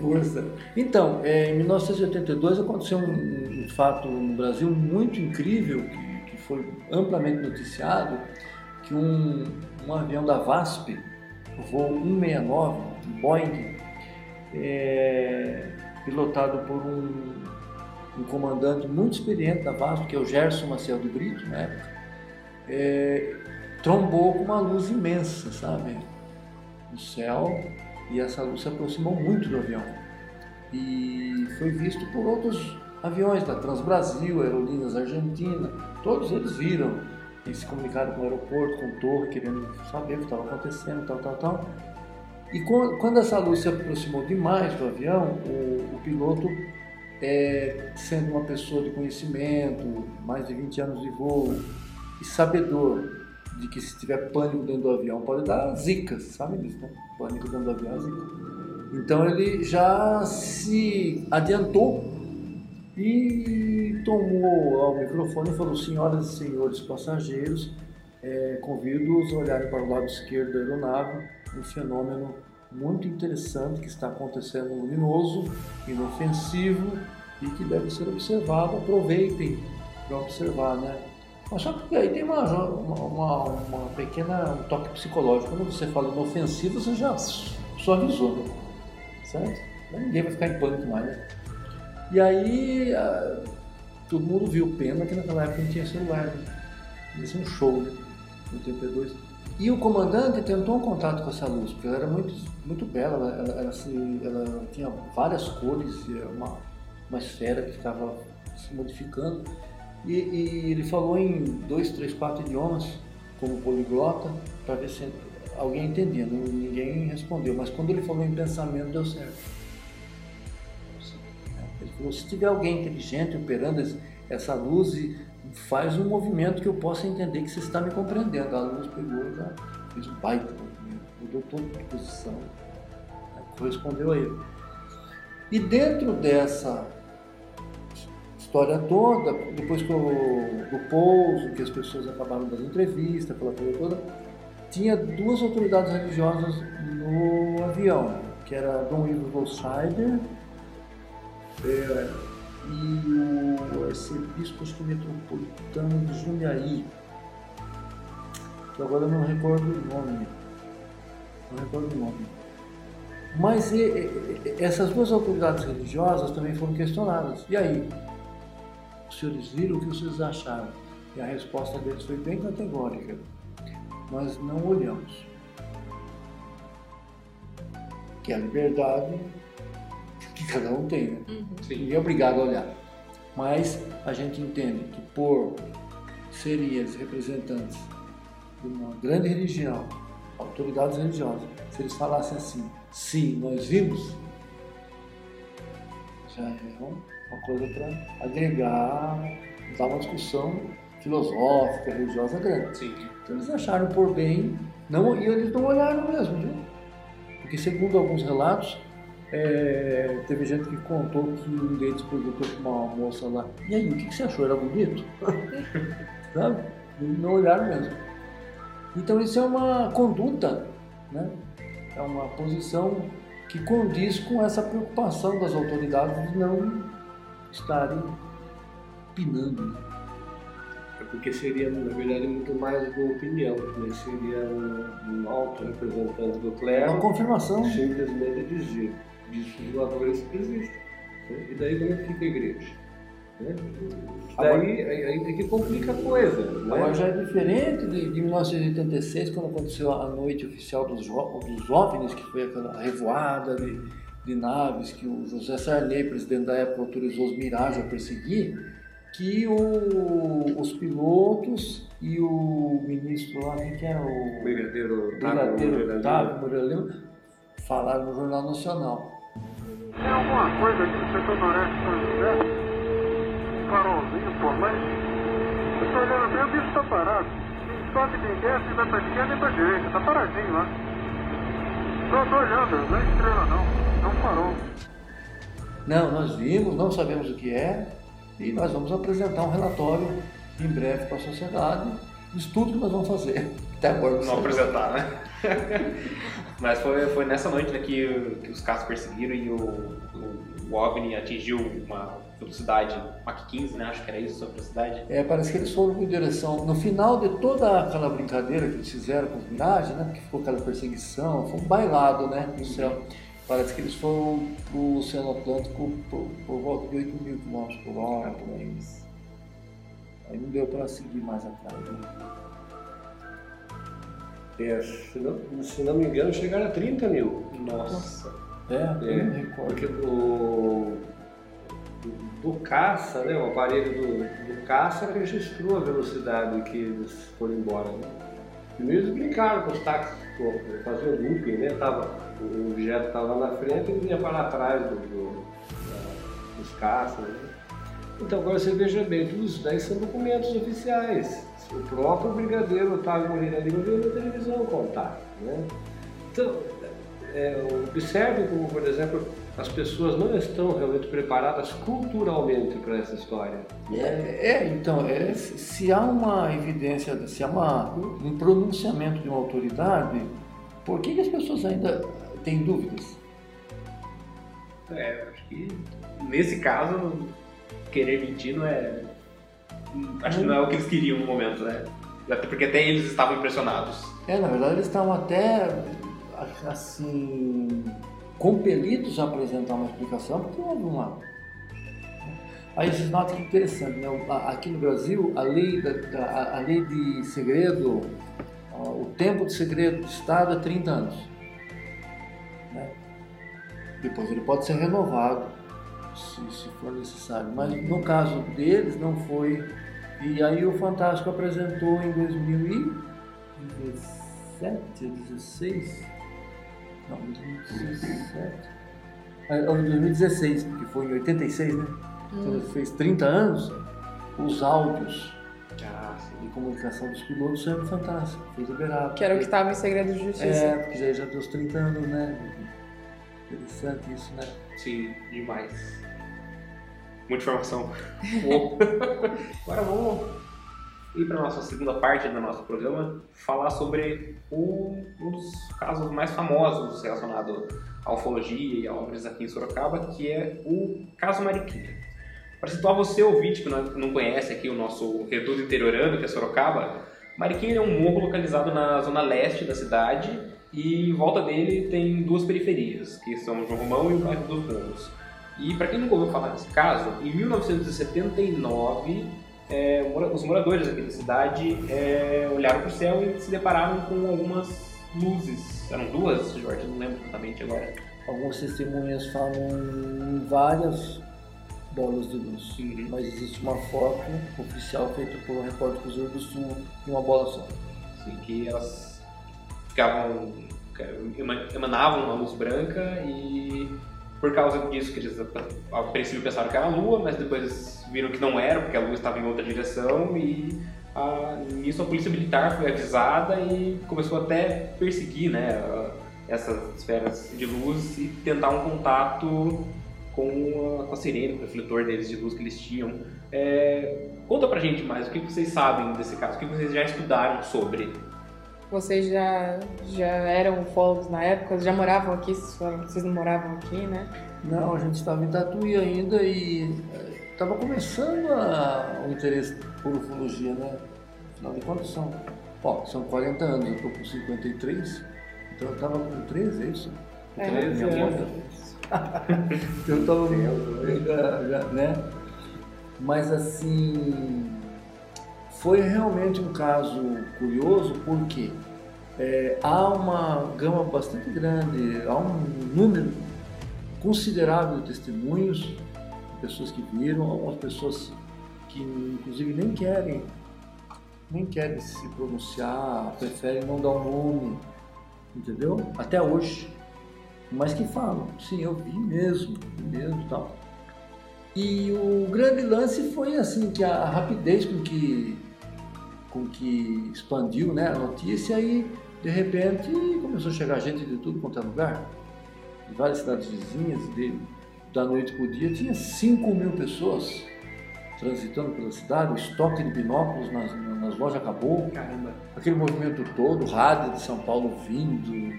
Força. Então, é, em 1982 aconteceu um, um fato no Brasil muito incrível, que, que foi amplamente noticiado, que um, um avião da VASP, o voo 169, um Boeing, é, pilotado por um, um comandante muito experiente da VASP, que é o Gerson Maciel de Brito, na época, é, trombou com uma luz imensa, sabe, no céu, e essa luz se aproximou muito do avião. E foi visto por outros aviões da Transbrasil, Aerolíneas Argentina, todos eles viram e se comunicaram com o aeroporto, com o torre, querendo saber o que estava acontecendo, tal, tal, tal. E quando essa luz se aproximou demais do avião, o, o piloto, é, sendo uma pessoa de conhecimento, mais de 20 anos de voo, e sabedor de que se tiver pânico dentro do avião pode dar zicas, sabe disso, né? Pânico dentro do avião é zica. Então ele já se adiantou e tomou ao microfone e falou: Senhoras e senhores passageiros, é, convido-os a olharem para o lado esquerdo da aeronave, um fenômeno muito interessante que está acontecendo luminoso, inofensivo e que deve ser observado, aproveitem para observar, né? Mas só que aí tem uma, uma, uma, pequena um toque psicológico. Quando você fala inofensivo, você já suavizou, né? certo? Ninguém vai ficar em pânico mais, né? E aí a, todo mundo viu pena que naquela época não tinha celular, né? Isso é um show, né? 82. E o comandante tentou um contato com essa luz, porque ela era muito, muito bela, ela, ela, ela, se, ela tinha várias cores, uma, uma esfera que ficava se modificando. E, e, ele falou em dois, três, quatro idiomas, como poliglota, para ver se alguém entendia. Ninguém respondeu, mas quando ele falou em pensamento, deu certo. Ele falou: se tiver alguém inteligente operando essa luz, faz um movimento que eu possa entender que você está me compreendendo. A luz pegou e já fez um baita movimento, mudou toda de posição, né? correspondeu a ele. E dentro dessa história toda, depois do pouso, que as pessoas acabaram das entrevistas, aquela coisa toda, tinha duas autoridades religiosas no avião, que era Dom Ivo Goldschider é, e o arcebispo metropolitano de Jundiaí, que agora eu não recordo o nome. Não recordo o nome. Mas e, e, essas duas autoridades religiosas também foram questionadas. E aí? Os senhores viram o que vocês acharam? E a resposta deles foi bem categórica. Nós não olhamos. Que é a liberdade que cada um tem, né? Uhum. Ninguém é obrigado a olhar. Mas a gente entende que por serem eles representantes de uma grande religião, autoridades religiosas, se eles falassem assim, sim, nós vimos, já é uma coisa para agregar, dar uma discussão filosófica, religiosa grande. Sim. Então eles acharam por bem, não, e eles não olharam mesmo, viu? Porque segundo alguns relatos, é, teve gente que contou que um deles perguntou para uma moça lá, e aí, o que, que você achou? Era bonito? Sabe? Não olharam mesmo. Então isso é uma conduta, né? é uma posição que condiz com essa preocupação das autoridades de não estarem pinando. Né? É porque seria, na verdade, muito mais uma opinião, né? seria um, um alto representante do clero. Uma confirmação. Simplesmente dizer disso os voadores existem. Né? E daí como é que fica a igreja? Né? Daí aí, é que complica a coisa. Né? Agora já é diferente de, de 1986, quando aconteceu a noite oficial dos, dos OVNIs, que foi aquela revoada de, de naves que o José Sarney, presidente da época, autorizou os Mirage a perseguir, que o, os pilotos e o ministro lá, quem que era o... Brigadeiro Brigadeiro Otávio Moreira falaram no Jornal Nacional. Tem alguma coisa aqui no setor noroeste de São José? Um farolzinho por lá? Eu estou olhando bem, o bicho está parado. Nem sobe, nem desce, vai para esquerda nem para direita. Está paradinho lá. Estou olhando, não é estrela não. Um farol. Não, nós vimos, não sabemos o que é e nós vamos apresentar um relatório em breve para a sociedade do estudo que nós vamos fazer. Até agora não apresentar, né? Mas foi, foi nessa noite né, que, que os carros perseguiram e o, o, o OVNI atingiu uma velocidade Mach 15, né? Acho que era isso a velocidade. É, parece que eles foram em direção. No final de toda aquela brincadeira que eles fizeram com os miragens, né? Porque ficou aquela perseguição, foi um bailado, né? No céu. Parece que eles foram para o Oceano Atlântico por, por volta de 8 mil km por hora, por aí. Aí não deu para seguir mais atrás. Né? É, se, não, se não me engano, chegaram a 30 mil. Nossa. É, é porque do, do, do, caça, né, o aparelho do, do caça registrou a velocidade que eles foram embora. Né? Primeiro eles brincaram com os táxis, faziam looping, né? Tava, o objeto estava na frente e vinha para trás do, do, da, dos caças. Né? Então agora você veja bem, isso daí são documentos oficiais. O próprio brigadeiro Otávio Moreira Lima veio na televisão contar. Né? Então, é, observe como, por exemplo, as pessoas não estão realmente preparadas culturalmente para essa história. É, é então, é, se há uma evidência, se há uma, um pronunciamento de uma autoridade, por que, que as pessoas ainda têm dúvidas? É, acho que nesse caso, querer mentir não é. Acho que não é o que eles queriam no momento, né? Até porque até eles estavam impressionados. É, na verdade eles estavam até assim compelidos a apresentar uma explicação porque houve uma. Aí vocês notam que interessante, né? Aqui no Brasil a lei, da, da- a- lei de segredo, o tempo de segredo do Estado é 30 anos. Depois ele pode ser renovado se, se for necessário. Mas no caso deles não foi. E aí o Fantástico apresentou em 2017, 16? Não, 2017. Ah, Em 2016, porque foi em 86, né? Então ele fez 30 anos, os áudios Ah, de comunicação dos pilotos são fantásticos, foi liberado. Que era o que estava em segredo de justiça. É, porque já, já deu os 30 anos, né? Interessante isso, né? Sim, demais. Muita informação. Agora vamos ir para a nossa segunda parte do nosso programa, falar sobre o- um dos casos mais famosos relacionado à ufologia e a obras aqui em Sorocaba, que é o caso Mariquinha. Para situar você, ouvinte, que não, não conhece aqui o nosso reduto interiorano, que é Sorocaba, Mariquinha é um morro localizado na zona leste da cidade e em volta dele tem duas periferias, que são João Romão e o bairro dos Morros. E para quem nunca ouviu falar desse caso, em 1979, é, os moradores aqui da cidade é, olharam para o céu e se depararam com algumas luzes. Eram duas, Jorge? Não lembro exatamente agora. Algumas testemunhas falam em várias bolas de luz, Uhum. mas existe uma foto oficial feita por um repórter Cruzeiro do Sul de uma bola só. Assim, que elas ficavam ema- emanavam uma luz branca e por causa disso que eles a a princípio pensaram que era a lua, mas depois viram que não era porque a lua estava em outra direção e a, nisso a polícia militar foi avisada e começou até perseguir né, a- essas esferas de luz e tentar um contato com a, com a sirene, com o refletor deles de luz que eles tinham. É, conta pra gente mais, o que vocês sabem desse caso, o que vocês já estudaram sobre? Vocês já, já eram ufólogos na época? Já moravam aqui? Vocês não moravam aqui, né? Não, a gente estava em Tatuí ainda e estava começando a- o interesse por ufologia, né? Afinal de contas são, ó, são 40 anos, eu estou com 53, então eu estava com 13, é isso? É, 13 13 anos. Então eu estava, já, já, né? Mas assim, foi realmente um caso curioso porque é, há uma gama bastante grande, há um número considerável de testemunhos, pessoas que viram, algumas pessoas que inclusive nem querem, nem querem se pronunciar, preferem não dar o nome, entendeu? Até hoje. Mas que falam, sim, eu vi mesmo, vi mesmo tal. E o grande lance foi assim, que a rapidez com que, com que expandiu né, a notícia e de repente começou a chegar gente de tudo quanto é lugar. De várias cidades vizinhas, de, da noite para o dia, tinha 5 mil pessoas transitando pela cidade, o estoque de binóculos nas, nas lojas acabou, Caramba. aquele movimento todo, rádio de São Paulo vindo.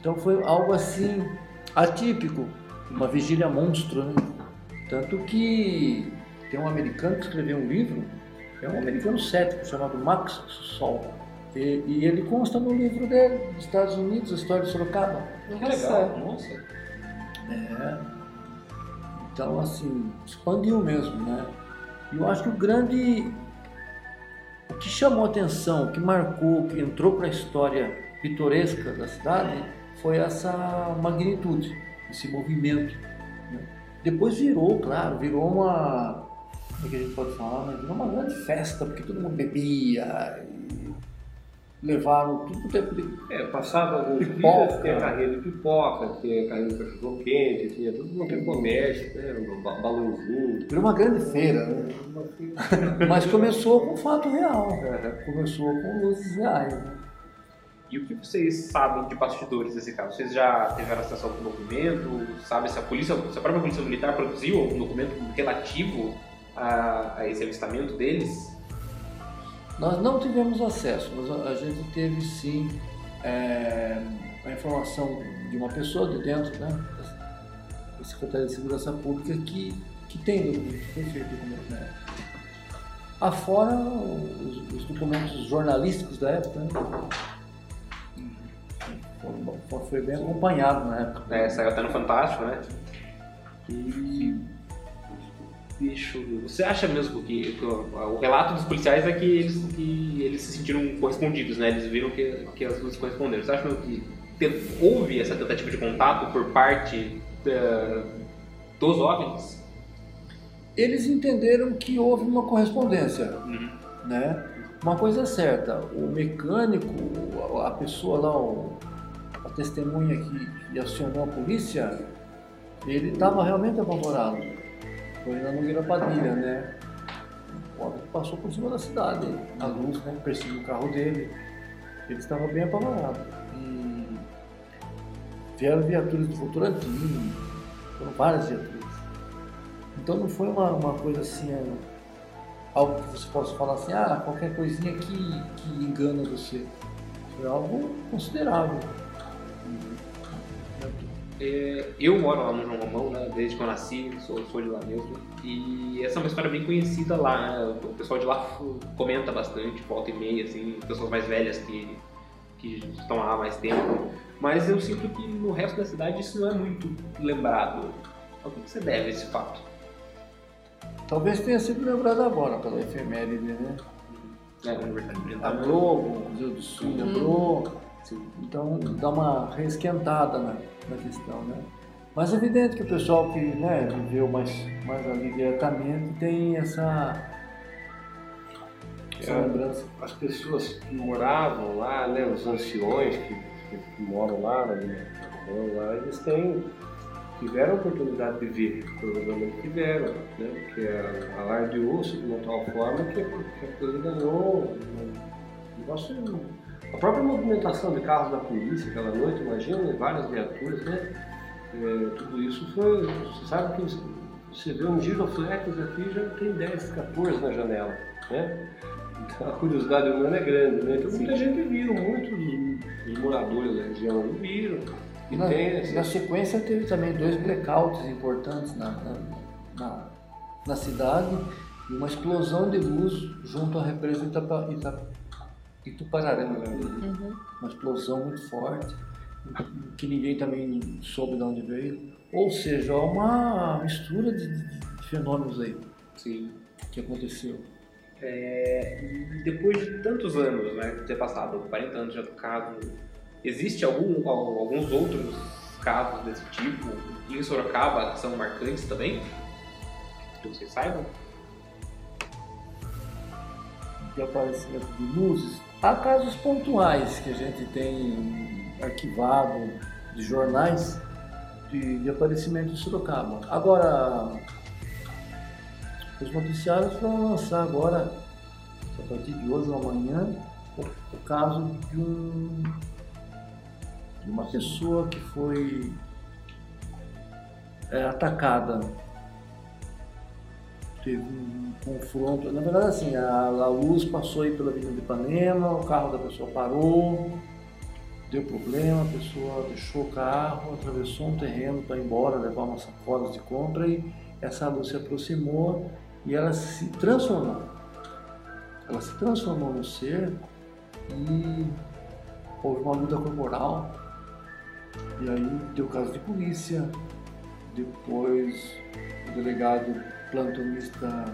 Então foi algo assim atípico, uma vigília monstro, né? Tanto que tem um americano que escreveu um livro, é um americano cético chamado Max Sol. E, e ele consta no livro dele, dos Estados Unidos, a história de Sorocaba. Que legal, nossa. É. Então, assim, expandiu mesmo, né? E eu acho que o grande. O que chamou a atenção, o que marcou, o que entrou para a história pitoresca da cidade foi essa magnitude, esse movimento. né? Depois virou, claro, virou uma. É que a gente pode falar? Né? Virou uma grande festa, porque todo mundo bebia e levaram tudo o tempo de É, passava alguns Pipoca. dias, tinha carreira de pipoca, tinha carreira de cachorro quente, tinha tudo quanto é comércio, né, um ba- balãozinho. Virou uma grande feira, né? Mas começou com fato real. Começou com luzes reais. Né? E o que vocês sabem de bastidores desse caso? Vocês já tiveram acesso a algum documento? Sabe se a polícia, se a própria polícia militar produziu algum documento relativo a, a esse avistamento deles? Nós não tivemos acesso, mas a, a gente teve sim é, a informação de uma pessoa de dentro, né? a Secretaria de Segurança Pública que, que tem documento, tem feito documento na época. Afora os, os documentos jornalísticos da época, né? Foram- foi bem acompanhado na época. É, saiu até no Fantástico, né? E Você acha mesmo que, que o, relato dos policiais é que eles, que eles se sentiram correspondidos, né? Eles viram que, que as luzes corresponderam. Você acha mesmo que houve essa tentativa de contato por parte da- dos OVNIs? eles entenderam que houve uma correspondência. Uhum. né? Uma coisa é certa, o mecânico, a- pessoa lá, o- a testemunha que, que acionou a polícia, ele estava realmente apavorado. Foi na Nogueira Padilha, né? O homem passou por cima da cidade, a luz, né? Perseguiu o carro dele. Ele estava bem apavorado. E vieram viaturas do Votorantim, foram várias viaturas. Então não foi uma, uma coisa assim, é, algo que você possa falar assim, ah, qualquer coisinha que, que engana você. Foi algo considerável. É, eu moro lá no João Romão, né, desde que eu nasci, sou, sou de lá mesmo. E essa é uma história bem conhecida lá. né, O pessoal de lá comenta bastante, volta e meia, assim, pessoas mais velhas que, que estão lá há mais tempo. Mas eu sinto que no resto da cidade isso não é muito lembrado. Ao que que você deve esse fato? Talvez tenha sido lembrado agora pela efeméride, né? É, a Universidade A Ambiental. Globo, o Museu do Sul lembrou. Então dá uma reesquentada na, na questão, né? Mas é evidente que o pessoal que né, viveu mais, mais ali diretamente tem essa, essa É. lembrança. as pessoas que moravam lá, né, os anciões que, que- que moram lá, né, lá, eles têm, tiveram a oportunidade de ver, provavelmente tiveram, né, porque a- alardeou-se de uma tal forma que, que a coisa ganhou um negócio, a própria movimentação de carros da polícia aquela noite, imagina, várias viaturas, né, é, tudo isso foi, você sabe que você vê um giroflex aqui já tem 10, 14 na janela, né? Então a curiosidade humana é grande, né? Então muita gente viu, muitos dos, moradores da região viram. E Na, tem na sequência teve também dois blackouts importantes na, na, na, na cidade e uma explosão de luz junto à represa Itapa, Ita, Itupararana. Uma explosão muito forte, que ninguém também soube de onde veio. Ou seja, há uma mistura de, de- de fenômenos aí Sim. que aconteceu. É, e depois de tantos anos, né, ter passado 40 anos já do caso, existe algum, al- alguns outros casos desse tipo em Sorocaba que são marcantes também? Que vocês saibam? de aparecimento de luzes. Há casos pontuais que a gente tem arquivado de jornais de, de aparecimento em Sorocaba. Agora, os noticiários vão lançar agora, a partir de hoje ou amanhã, o, o caso de, um, de uma pessoa que foi é, atacada teve um confronto. Na verdade, assim, a, a luz passou aí pela Avenida de Ipanema, o carro da pessoa parou, deu problema, a pessoa deixou o carro, atravessou um terreno para ir embora, levar umas sacolas de compra e essa luz se aproximou e ela se transformou. Ela se transformou no ser e houve uma luta corporal. E aí deu caso de polícia, depois o delegado plantonista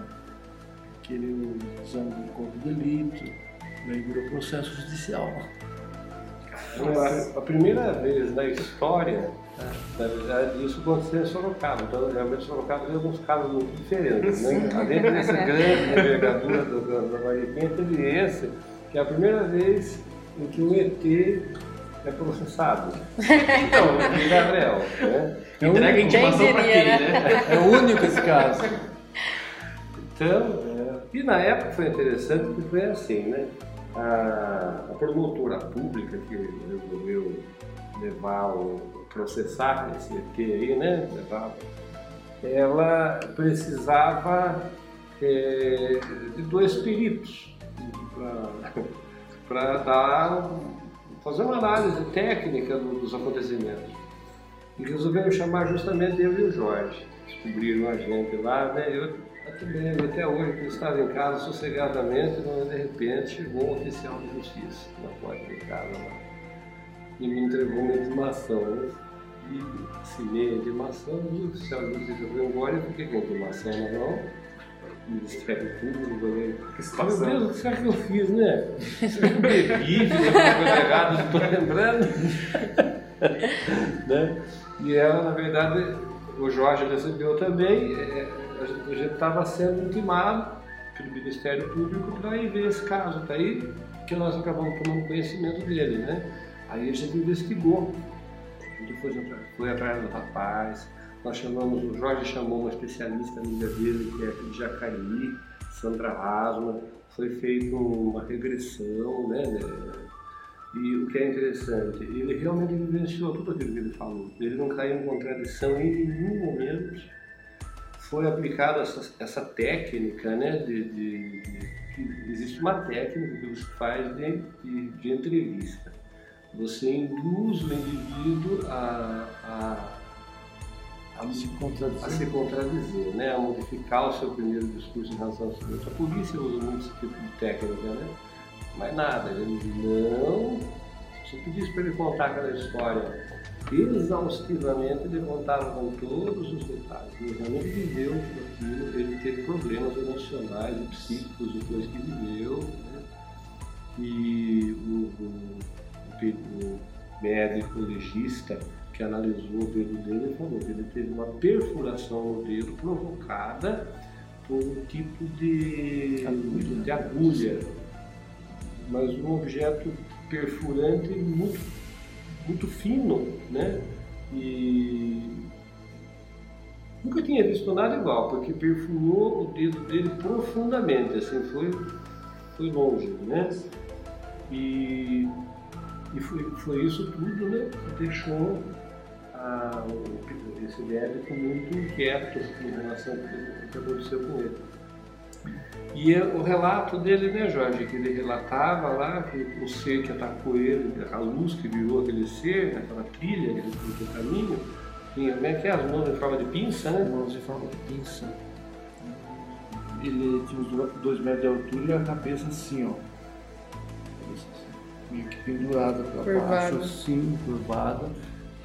querer exame do corpo de delito, e aí virou processo judicial. a, a primeira vez na história, na verdade, isso aconteceu em Sorocaba. Então, realmente, Sorocaba tem alguns casos muito diferentes. Né? Dentro desse grande envergadura da Mariquinha, teve esse, que é a primeira vez em que um ET é processado. Então, Gabriel, né? Entrega a Quem intimação pra diria, quem, né? É o único esse caso. Então, é, e na época foi interessante porque foi assim, né? A, a promotora pública que resolveu levar o processar esse ET aí, né? Levar, ela precisava é, de dois peritos para dar fazer uma análise técnica do- dos acontecimentos. E resolveram chamar justamente eu e o Jorge. Descobriram a gente lá, né? Eu lembro até hoje eu estava em casa sossegadamente, quando de repente chegou um oficial de justiça na porta de casa lá. E me entregou uma intimação. né? E assinei a intimação, e o oficial de justiça foi embora e eu fiquei com a intimação na mão. Ministério Público, falei, Que meu situação. Deus, o que será que eu fiz, né? Será que eu bebi, fiz alguma coisa errada, não estou lembrando. né? E ela, na verdade, o Jorge recebeu também, é, a gente- a gente estava sendo intimado pelo Ministério Público para ir ver esse caso, tá aí que nós acabamos tomando conhecimento dele, né? Aí a gente investigou, a gente foi, atrás- foi atrás do rapaz, nós chamamos, o Jorge chamou uma especialista amiga dele, que é de Jacareí, Sandra Asma, foi feita uma regressão, né? né? E o que é interessante, ele realmente vivenciou tudo aquilo que ele falou. Ele não caiu em contradição em nenhum momento. Foi aplicada essa, essa técnica, né? De, de- de- existe uma técnica que você faz de, de, de entrevista. Você induz o indivíduo a, a a se, a se contradizer, né? a modificar o seu primeiro discurso em relação ao seguinte. A polícia usa muito esse tipo de técnica, né? Mas nada, ele não. Se você pedisse para ele contar aquela história exaustivamente, ele contava com todos os detalhes. Ele realmente viveu aquilo, ele teve problemas emocionais e psíquicos depois que viveu. Né? E o, o, o o médico legista que analisou o dedo dele falou que ele teve uma perfuração no dedo provocada por um tipo de Agulha. de agulha, mas um objeto perfurante muito, muito fino, né? E nunca tinha visto nada igual, porque perfurou o dedo dele profundamente, assim, foi, foi longe, né? E, e foi, foi isso tudo, né? que Deixou a, o, esse médico muito inquieto em relação ao que aconteceu com ele. E é o relato dele, né, Jorge, que ele relatava lá que o ser que atacou ele, a luz que virou aquele ser, naquela trilha, aquele, aquele caminho, tinha, como é que é, as mãos em forma de pinça, né? mãos em forma de pinça. Ele tinha do- dois metros de altura e a cabeça assim, ó. Cabeça assim, meio que pendurada para baixo, assim, curvada.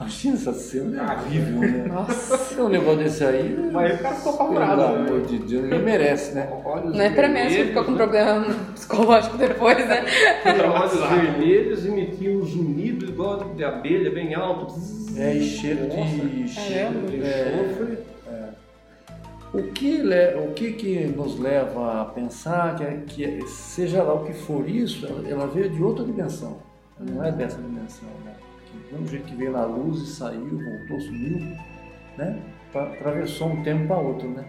Imagina essa cena, é horrível, né? Nossa. É um negócio desse aí, Mas o cara ficou pelo apavorado. amor de Deus, ninguém merece, né? Olhos Não é pra mim, você ficou com problema psicológico depois, né? Olhos vermelhos emitiam um zunido igual de abelha, bem alto. É, e cheiro de. cheiro Caramba. de É. enxofre. O que, le- o que que nos leva a pensar que, é- que é- seja lá o que for isso, ela, ela veio de outra dimensão. Ela não é dessa dimensão, né? Do mesmo jeito que veio na luz e saiu, voltou, sumiu, né? Atravessou um tempo para outro, né?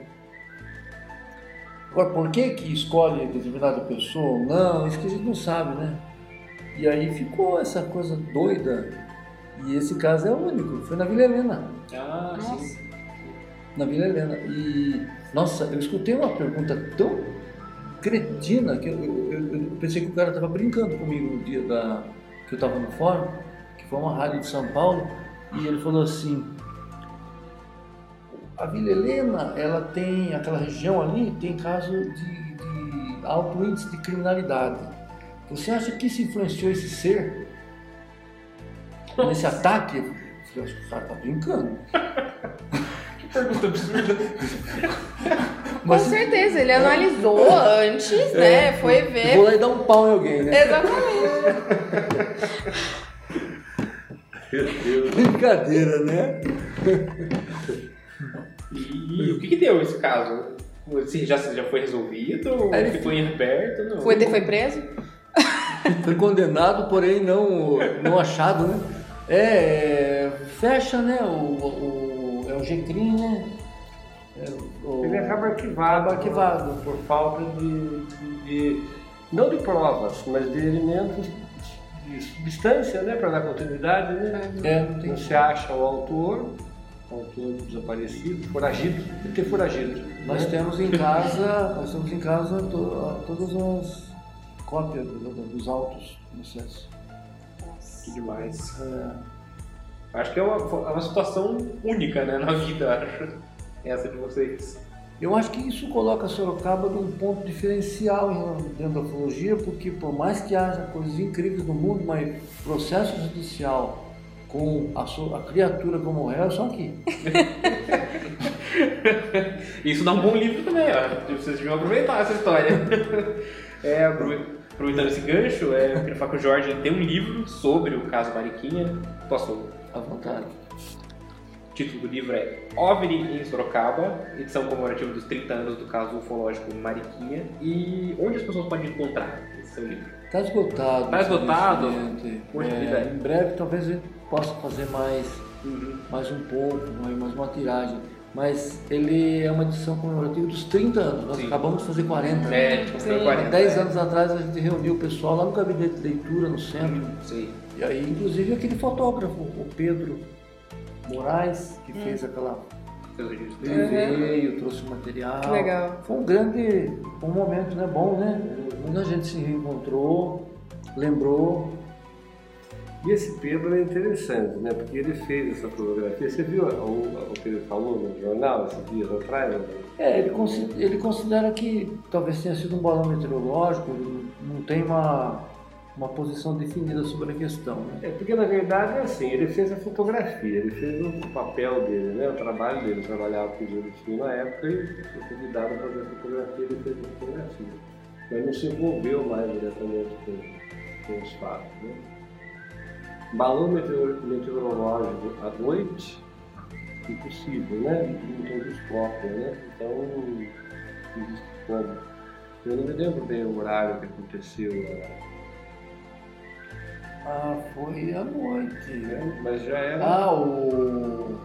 Agora, por que que escolhe determinada pessoa ou não, isso que a gente não sabe, né? E aí ficou essa coisa doida. E esse caso é único, foi na Vila Helena Ah, sim. Na Vila Helena. E, nossa, eu escutei uma pergunta tão cretina que eu, eu- eu- pensei que o cara estava brincando comigo no dia da, que eu estava no fórum, foi uma rádio de São Paulo, e ele falou assim, a Vila Helena, ela tem, aquela região ali, tem caso de, de alto índice de criminalidade. Você acha que isso influenciou esse ser? Nesse ataque? Eu falei, acho que o cara tá brincando. Pergunta absurda. Com certeza, ele analisou antes, né? Foi Vou ver. lá e dar um pau em alguém, né? Exatamente. Brincadeira, né? E, e o que, que deu esse caso? Assim, já, já foi resolvido? Ele- Ficou em aberto? Não. O ET foi preso? Foi condenado, porém não, não achado, né? É, fecha, né? O, o, é o GCRIM, né? É, o- Ele acaba arquivado, arquivado. por falta de, de- de- não de provas, mas de elementos de substância, né, para dar continuidade, né? É, não tem Não se acha o autor, o autor desaparecido, foragido, de ter foragido. Nós né? temos em casa, nós temos em casa to- todas as cópias do- do- dos autos do processo. Que demais. É, Acho que é uma, é uma situação única né, na vida, acho. Essa de vocês. Eu acho que isso coloca Sorocaba num ponto diferencial em- dentro da ufologia, porque por mais que haja coisas incríveis no mundo, mas processo judicial com a, sua, a criatura como réu é só aqui. Isso dá um bom livro também, ó. Vocês deviam aproveitar essa história. É, aprovei- aproveitando esse gancho, é, eu queria falar que o Jorge tem um livro sobre o caso Mariquinha. Posso? À vontade. O título do livro é OVNI em Sorocaba, edição comemorativa dos 30 anos do caso ufológico Mariquinha. E onde as pessoas podem encontrar esse seu livro? Está esgotado. Tá esgotado? É, em breve talvez gente possa fazer mais, Uhum. mais um pouco, mais uma tiragem. Mas ele é uma edição comemorativa dos 30 anos. Nós Sim. acabamos de fazer 40. É, tipo, Sim. foi Há 40. 10 anos atrás a gente reuniu o pessoal lá no gabinete de leitura no centro. Sim. E aí, inclusive, aquele fotógrafo, o Pedro Moraes, que Hum. fez aquela. Ele Uhum. veio, trouxe o material. Legal. Foi um grande um momento, né? Bom, né? Muita gente se reencontrou, lembrou. E esse Pedro é interessante, né? Porque ele fez essa fotografia. Você viu o, o que ele falou no jornal esses dias atrás? né? É, ele, consi- ele considera que talvez tenha sido um balão meteorológico, não tem uma, uma posição definida sobre a questão. Né? É, porque na verdade é assim, ele fez a fotografia, ele fez o papel dele, né? O trabalho dele, ele trabalhava com o Fio na época e foi convidado a fazer a fotografia, ele fez a fotografia. Mas não se envolveu mais diretamente com, com os fatos, né? Meteorológico à noite, impossível, né? Não tem própria, né? Então, existe como. Eu não me lembro bem o horário que aconteceu, Ah, foi à noite. né? mas já era. Ah, o,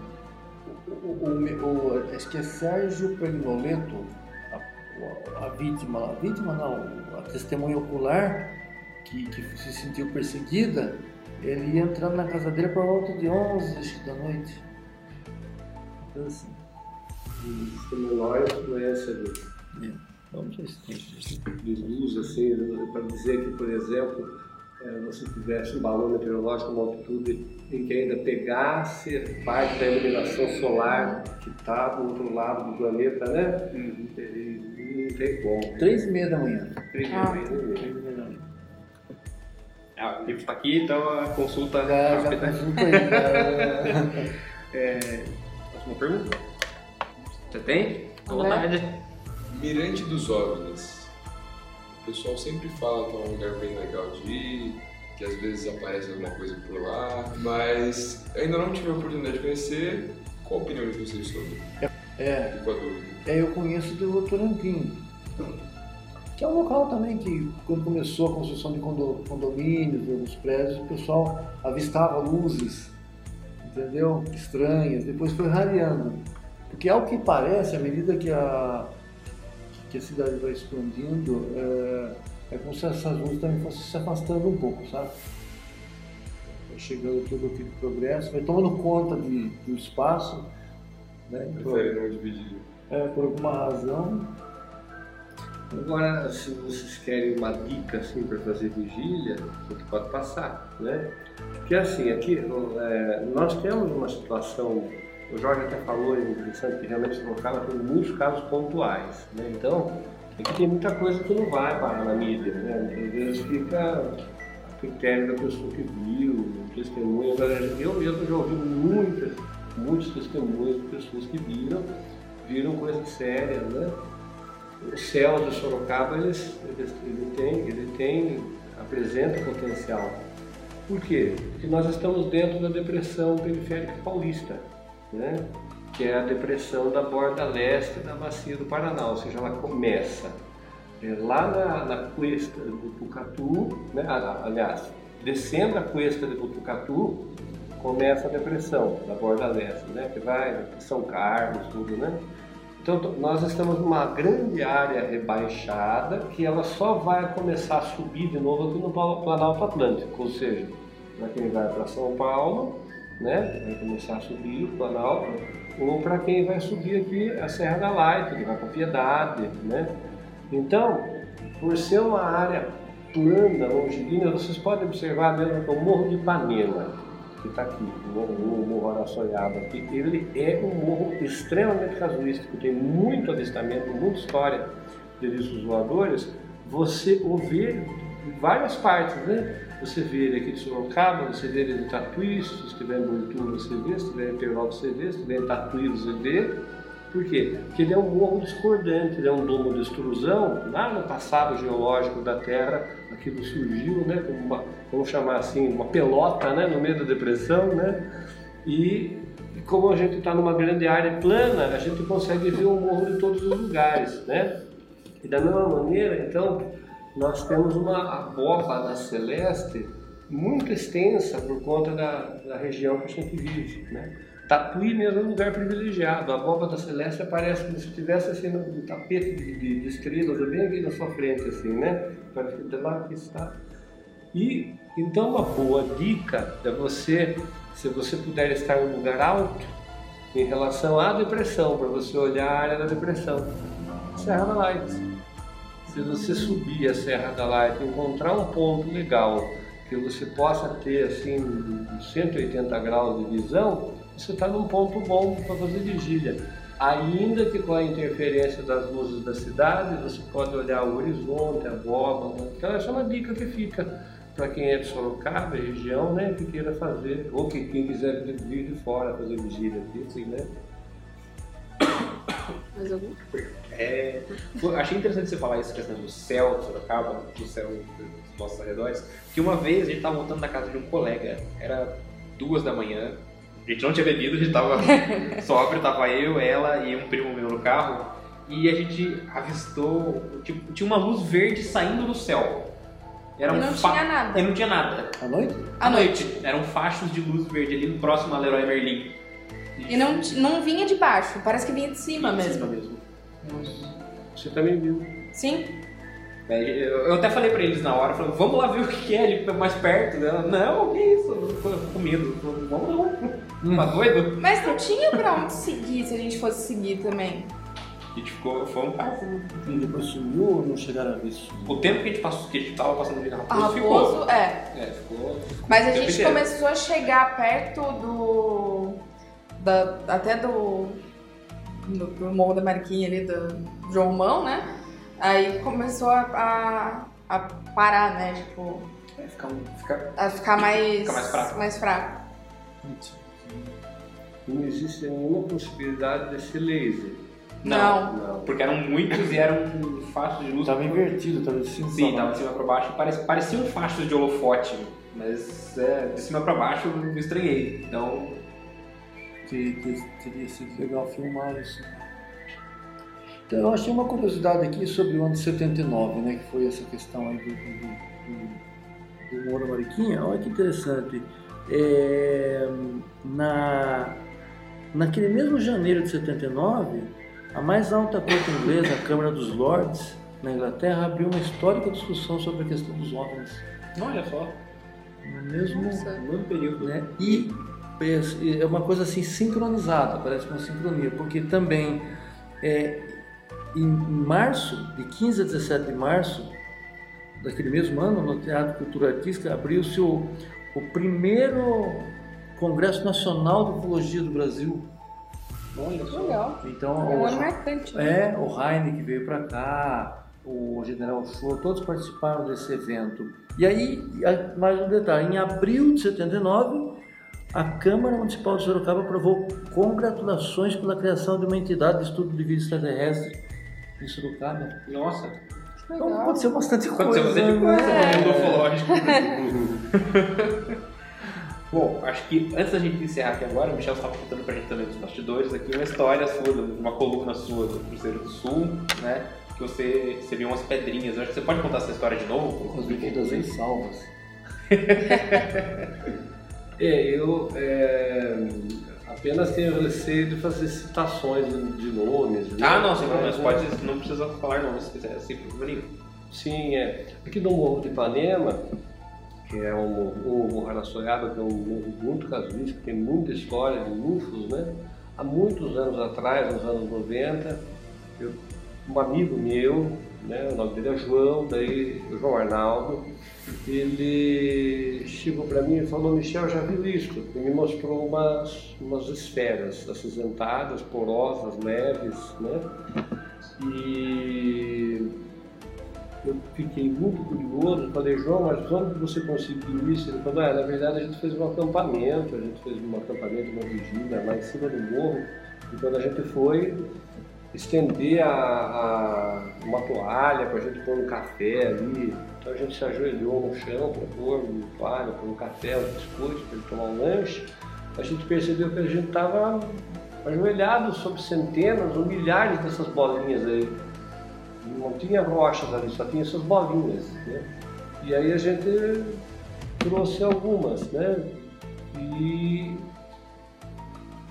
o, o, o- acho que é Sérgio Pernoleto, a, a vítima, a vítima não, a testemunha ocular que, que se sentiu perseguida, ele ia entrando na casa dele por volta de 11 acho que da noite. Coisa assim. menor influência de, Vamos ver se tem de luz, assim, para dizer que, por exemplo, você tivesse um balão meteorológico uma altitude em que ainda pegasse parte da iluminação solar que está do outro lado do planeta, né? E, e não tem como. Três e meia da manhã. Ah. Três e meia da manhã. Ah, o livro está aqui, então a consulta Já, já rápida. consulta aí. já. É, próxima pergunta? Você tem? André? vontade. Mirante dos OVNIs. O pessoal sempre fala que é um lugar bem legal de ir, que às vezes aparece alguma coisa por lá, mas ainda não tive a oportunidade de conhecer. Qual a opinião de vocês sobre? É, dúvida. É, eu conheço do Votorantim, que é um local também que, quando começou a construção de condo- condomínios, alguns prédios, o pessoal avistava luzes, entendeu? Estranhas, depois foi rareando. Porque, ao que parece, à medida que a, que a cidade vai expandindo, é, é como se essas luzes também fossem se afastando um pouco, sabe? Vai chegando todo aquele progresso, vai tomando conta de, do espaço, né? Prefere não dividir. É, por alguma razão. Agora, se vocês querem uma dica assim para fazer vigília, você pode passar, né? Porque assim, aqui é, nós temos uma situação, o Jorge até falou interessante que realmente Sorocaba tem muitos casos pontuais, né? Então, aqui tem muita coisa que não vai parar na mídia, né? Muitas vezes fica a critério da pessoa que viu. Agora, Eu mesmo já ouvi muitas, muitos testemunhos de pessoas que viram, viram coisas sérias, né? o céu de Sorocaba eles, eles- ele tem, ele tem, apresenta potencial. Por quê? Porque nós estamos dentro da depressão periférica paulista, né? que é a depressão da borda leste da bacia do Paraná, ou seja, ela começa é, lá na, na cuesta Butucatu, né? Aliás, descendo a cuesta de Butucatu, começa a depressão da borda leste, né? que vai São Carlos, tudo, né? Então, nós estamos numa grande área rebaixada que ela só vai começar a subir de novo aqui no Pla- Planalto Atlântico, ou seja, para quem vai para São Paulo, né, vai começar a subir o Planalto, ou para quem vai subir aqui a Serra da Light, que vai para Piedade, né? Então, por ser uma área plana, longilínea, vocês podem observar mesmo que o Morro de Ipanema, que está aqui, o Morro, Morro Araçoiaba, que ele é um morro extremamente casuístico, tem muito avistamento, muita história de discos voadores, você o vê em várias partes, né? Você vê ele aqui de Sorocaba, você vê ele de Tatuí, se estiver em Boituva você vê, se estiver em Pernambuco você vê, se estiver em Tatuí você vê. Por quê? Porque ele é um morro discordante, ele é um domo de extrusão. Lá no passado geológico da Terra, aquilo surgiu, né, como uma, vamos chamar assim, uma pelota, né, no meio da depressão, né? E como a gente está numa grande área plana, a gente consegue ver o morro de todos os lugares, né? E da mesma maneira, então, nós temos uma abóbada da celeste muito extensa por conta da, da região que a gente vive, né? Tatuí mesmo é um lugar privilegiado. A abóbada celeste aparece como se estivesse assim no tapete de, de, de estrelas, bem aqui na sua frente, assim, né? Parece que lá que está. E então uma boa dica é você, se você puder estar em um lugar alto, em relação à depressão, para você olhar a área da depressão. Serra da Light. Se você subir a Serra da Light e encontrar um ponto legal que você possa ter assim 180 graus de visão, você está num ponto bom para fazer vigília. Ainda que com a interferência das luzes da cidade, você pode olhar o horizonte, a. Né? Então essa é uma dica que fica para quem é de Sorocaba, região, né, que queira fazer, ou que quem quiser vir de fora fazer vigília aqui, assim, né? Mais algum? É, achei interessante você falar isso, questão do céu, de Sorocaba, do céu dos nossos arredores, que uma vez a gente estava voltando da casa de um colega, era duas da manhã, a gente não tinha bebido, a gente tava sóbrio, tava eu, ela e um primo meu no carro, e a gente avistou, tipo, tinha uma luz verde saindo do céu. Era E um não fa- tinha nada. E não tinha nada. À noite? À noite. Eram fachos de luz verde ali próximo a Leroy Merlin. E não, não vinha de baixo, parece que vinha de cima Em mesmo. cima mesmo. Você também viu. Sim? Daí Eu até falei pra eles na hora, falei, vamos lá ver o que é ali mais perto. Ela, não, que isso? Eu tô com medo. Vamos não. Tá doido? Mas não tinha pra onde seguir se a gente fosse seguir também. A gente ficou, foi um E depois sumiu ou não chegaram a ver isso? O tempo que a gente passou, que a gente tava passando ali na A Raposo, ficou. Raposo, é. É, ficou. Mas a gente inteiro. começou a chegar perto do. da- até do, do, do Morro da Mariquinha ali, do João Mão, né? Aí começou a, a, a parar, né? Tipo, É, ficar, ficar... a ficar mais. Fica mais fraco. mais fraco. Não existe nenhuma possibilidade desse laser. Não. Não. Porque eram muitos e eram fachos de luz. Estava invertido, estava de cima Sim, tava de cima pra baixo. Parecia, pareciam fachos de holofote. Mas é, de cima pra baixo eu estranhei. Então, que teria sido legal filmar isso. Então, eu achei uma curiosidade aqui sobre o ano de 79, né, que foi essa questão aí do, do, do, do Moro Mariquinha. Olha que interessante. É, na, naquele mesmo janeiro de 79, a mais alta corte inglesa, a Câmara dos Lords, na Inglaterra, abriu uma histórica discussão sobre a questão dos OVNIs. olha só. No mesmo. No mesmo período. né? E é uma coisa assim sincronizada, parece uma sincronia, porque também é, em, março, de 15 a 17 de março daquele mesmo ano, no Teatro Cultura Artística, abriu-se o, o primeiro Congresso Nacional de Ufologia do Brasil. Olha só. Legal. Então, É um ano o, marcante. né? é, o Heine que veio para cá, o General Show, todos participaram desse evento. E aí, mais um detalhe, em abril de 79, a Câmara Municipal de Sorocaba aprovou congratulações pela criação de uma entidade de estudo de vida extraterrestre em Sorocaba. Nossa. Então Legal. aconteceu bastante coisa. Aconteceu bastante coisa né? no mundo. Bom, acho que antes da gente encerrar aqui agora, o Michel estava contando pra gente também dos bastidores aqui uma história sua, uma coluna sua do Cruzeiro do Sul, né? Que você, você viu umas pedrinhas. Eu acho que você pode contar essa história de novo? As medidas em salvas. É, eu é, apenas tenho receio de fazer citações de, nomes. né? Ah, não, sem. Mas, Pode, não precisa falar não, se quiser, sem problema nenhum. Sim, é. Aqui no Morro de Ipanema, que é um morro, o Morro Araçoiaba, que é um morro muito casuístico, tem muita história de UFOs, né? Há muitos anos atrás, nos anos 90, eu- um amigo meu, né? o nome dele é João, daí o João Arnaldo, ele chegou para mim e falou, Michel, já viu isso? E me mostrou umas, umas esferas acinzentadas, porosas, leves, né? E eu fiquei muito curioso, falei, João, mas onde você conseguiu isso? Ele falou, ah, na verdade a gente fez um acampamento, a gente fez um acampamento, uma vigília lá em cima do morro, e quando a gente foi estender a, a uma toalha para a gente pôr um café ali, então a gente se ajoelhou no chão para pôr uma toalha, pôr um café, um biscoito para ele tomar um lanche, a gente percebeu que a gente estava ajoelhado sobre centenas ou milhares dessas bolinhas aí não tinha rochas ali, só tinha essas bolinhas. Né? E aí a gente trouxe algumas, né? E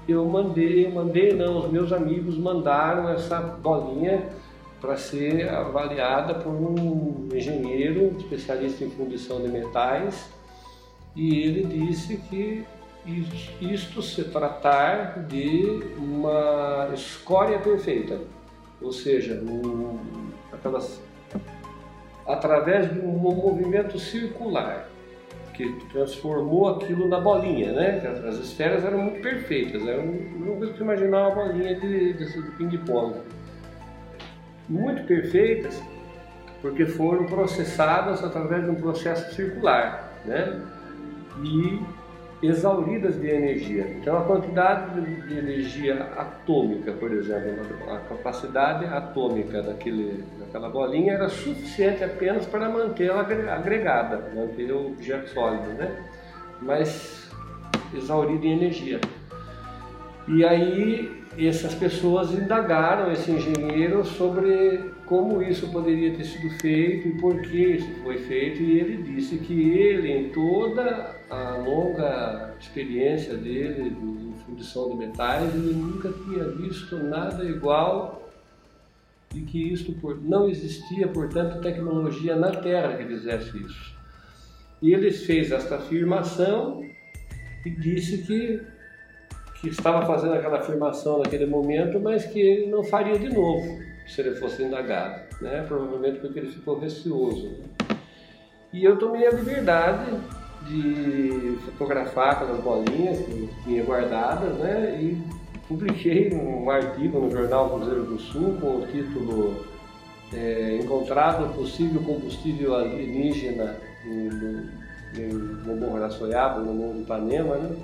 eu mandei, mandei não, os meus amigos mandaram essa bolinha para ser avaliada por um engenheiro especialista em fundição de metais e ele disse que isto se tratar de uma escória perfeita, ou seja, um, aquelas, através de um movimento circular que transformou aquilo na bolinha, né? As esferas eram muito perfeitas, era uma coisa que imaginar uma bolinha de, de, de ping-pong. Muito perfeitas, porque foram processadas através de um processo circular, né? E exauridas de energia. Então, a quantidade de energia atômica, por exemplo, a capacidade atômica daquele, daquela bolinha era suficiente apenas para mantê-la agregada, manter o objeto sólido, né? mas exaurida em energia. E aí essas pessoas indagaram esse engenheiro sobre como isso poderia ter sido feito e por que isso foi feito, e ele disse que ele, em toda a longa experiência dele de fundição de metais, ele nunca tinha visto nada igual e que isto não existia, portanto, tecnologia na Terra que fizesse isso. E ele fez esta afirmação e disse que que estava fazendo aquela afirmação naquele momento, mas que ele não faria de novo se ele fosse indagado, né? provavelmente porque ele ficou receoso. Né? E eu tomei a liberdade de fotografar aquelas bolinhas que tinha guardadas né? e publiquei um artigo no jornal Cruzeiro do Sul com o título é, Encontrado possível combustível alienígena no, Morro da Soiaba, no Morro de Ipanema, né?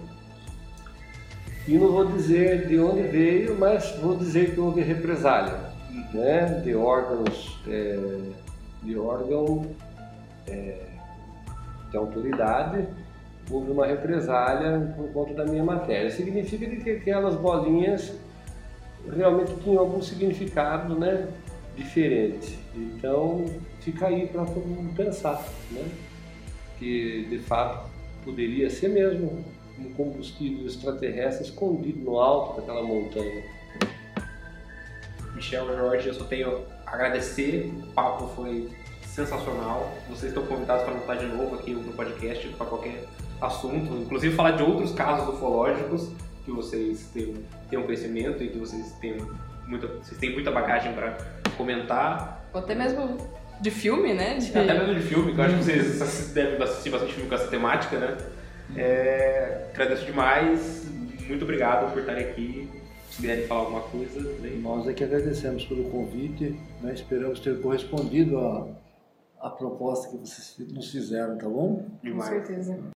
E não vou dizer de onde veio, mas vou dizer que houve represália né, de órgãos, é, de órgão é, de autoridade, houve uma represália por conta da minha matéria. Significa que aquelas bolinhas realmente tinham algum significado né, diferente. Então fica aí para todo mundo pensar, né? que de fato poderia ser mesmo um combustível extraterrestre escondido no alto daquela montanha. Michel, Jorge, eu só tenho a agradecer, o papo foi sensacional. Vocês estão convidados para voltar de novo aqui no podcast para qualquer assunto, inclusive falar de outros casos ufológicos que vocês tenham, tenham conhecimento e que vocês tenham muita, vocês têm muita bagagem para comentar. Ou até mesmo de filme, né? De... Até mesmo de filme, que eu acho que vocês devem assistir bastante filme com essa temática, né? É, agradeço demais, muito obrigado por estarem aqui. Se quiserem falar alguma coisa, né? Nós é que agradecemos pelo convite, né? esperamos ter correspondido à, à proposta que vocês nos fizeram, tá bom? Com certeza.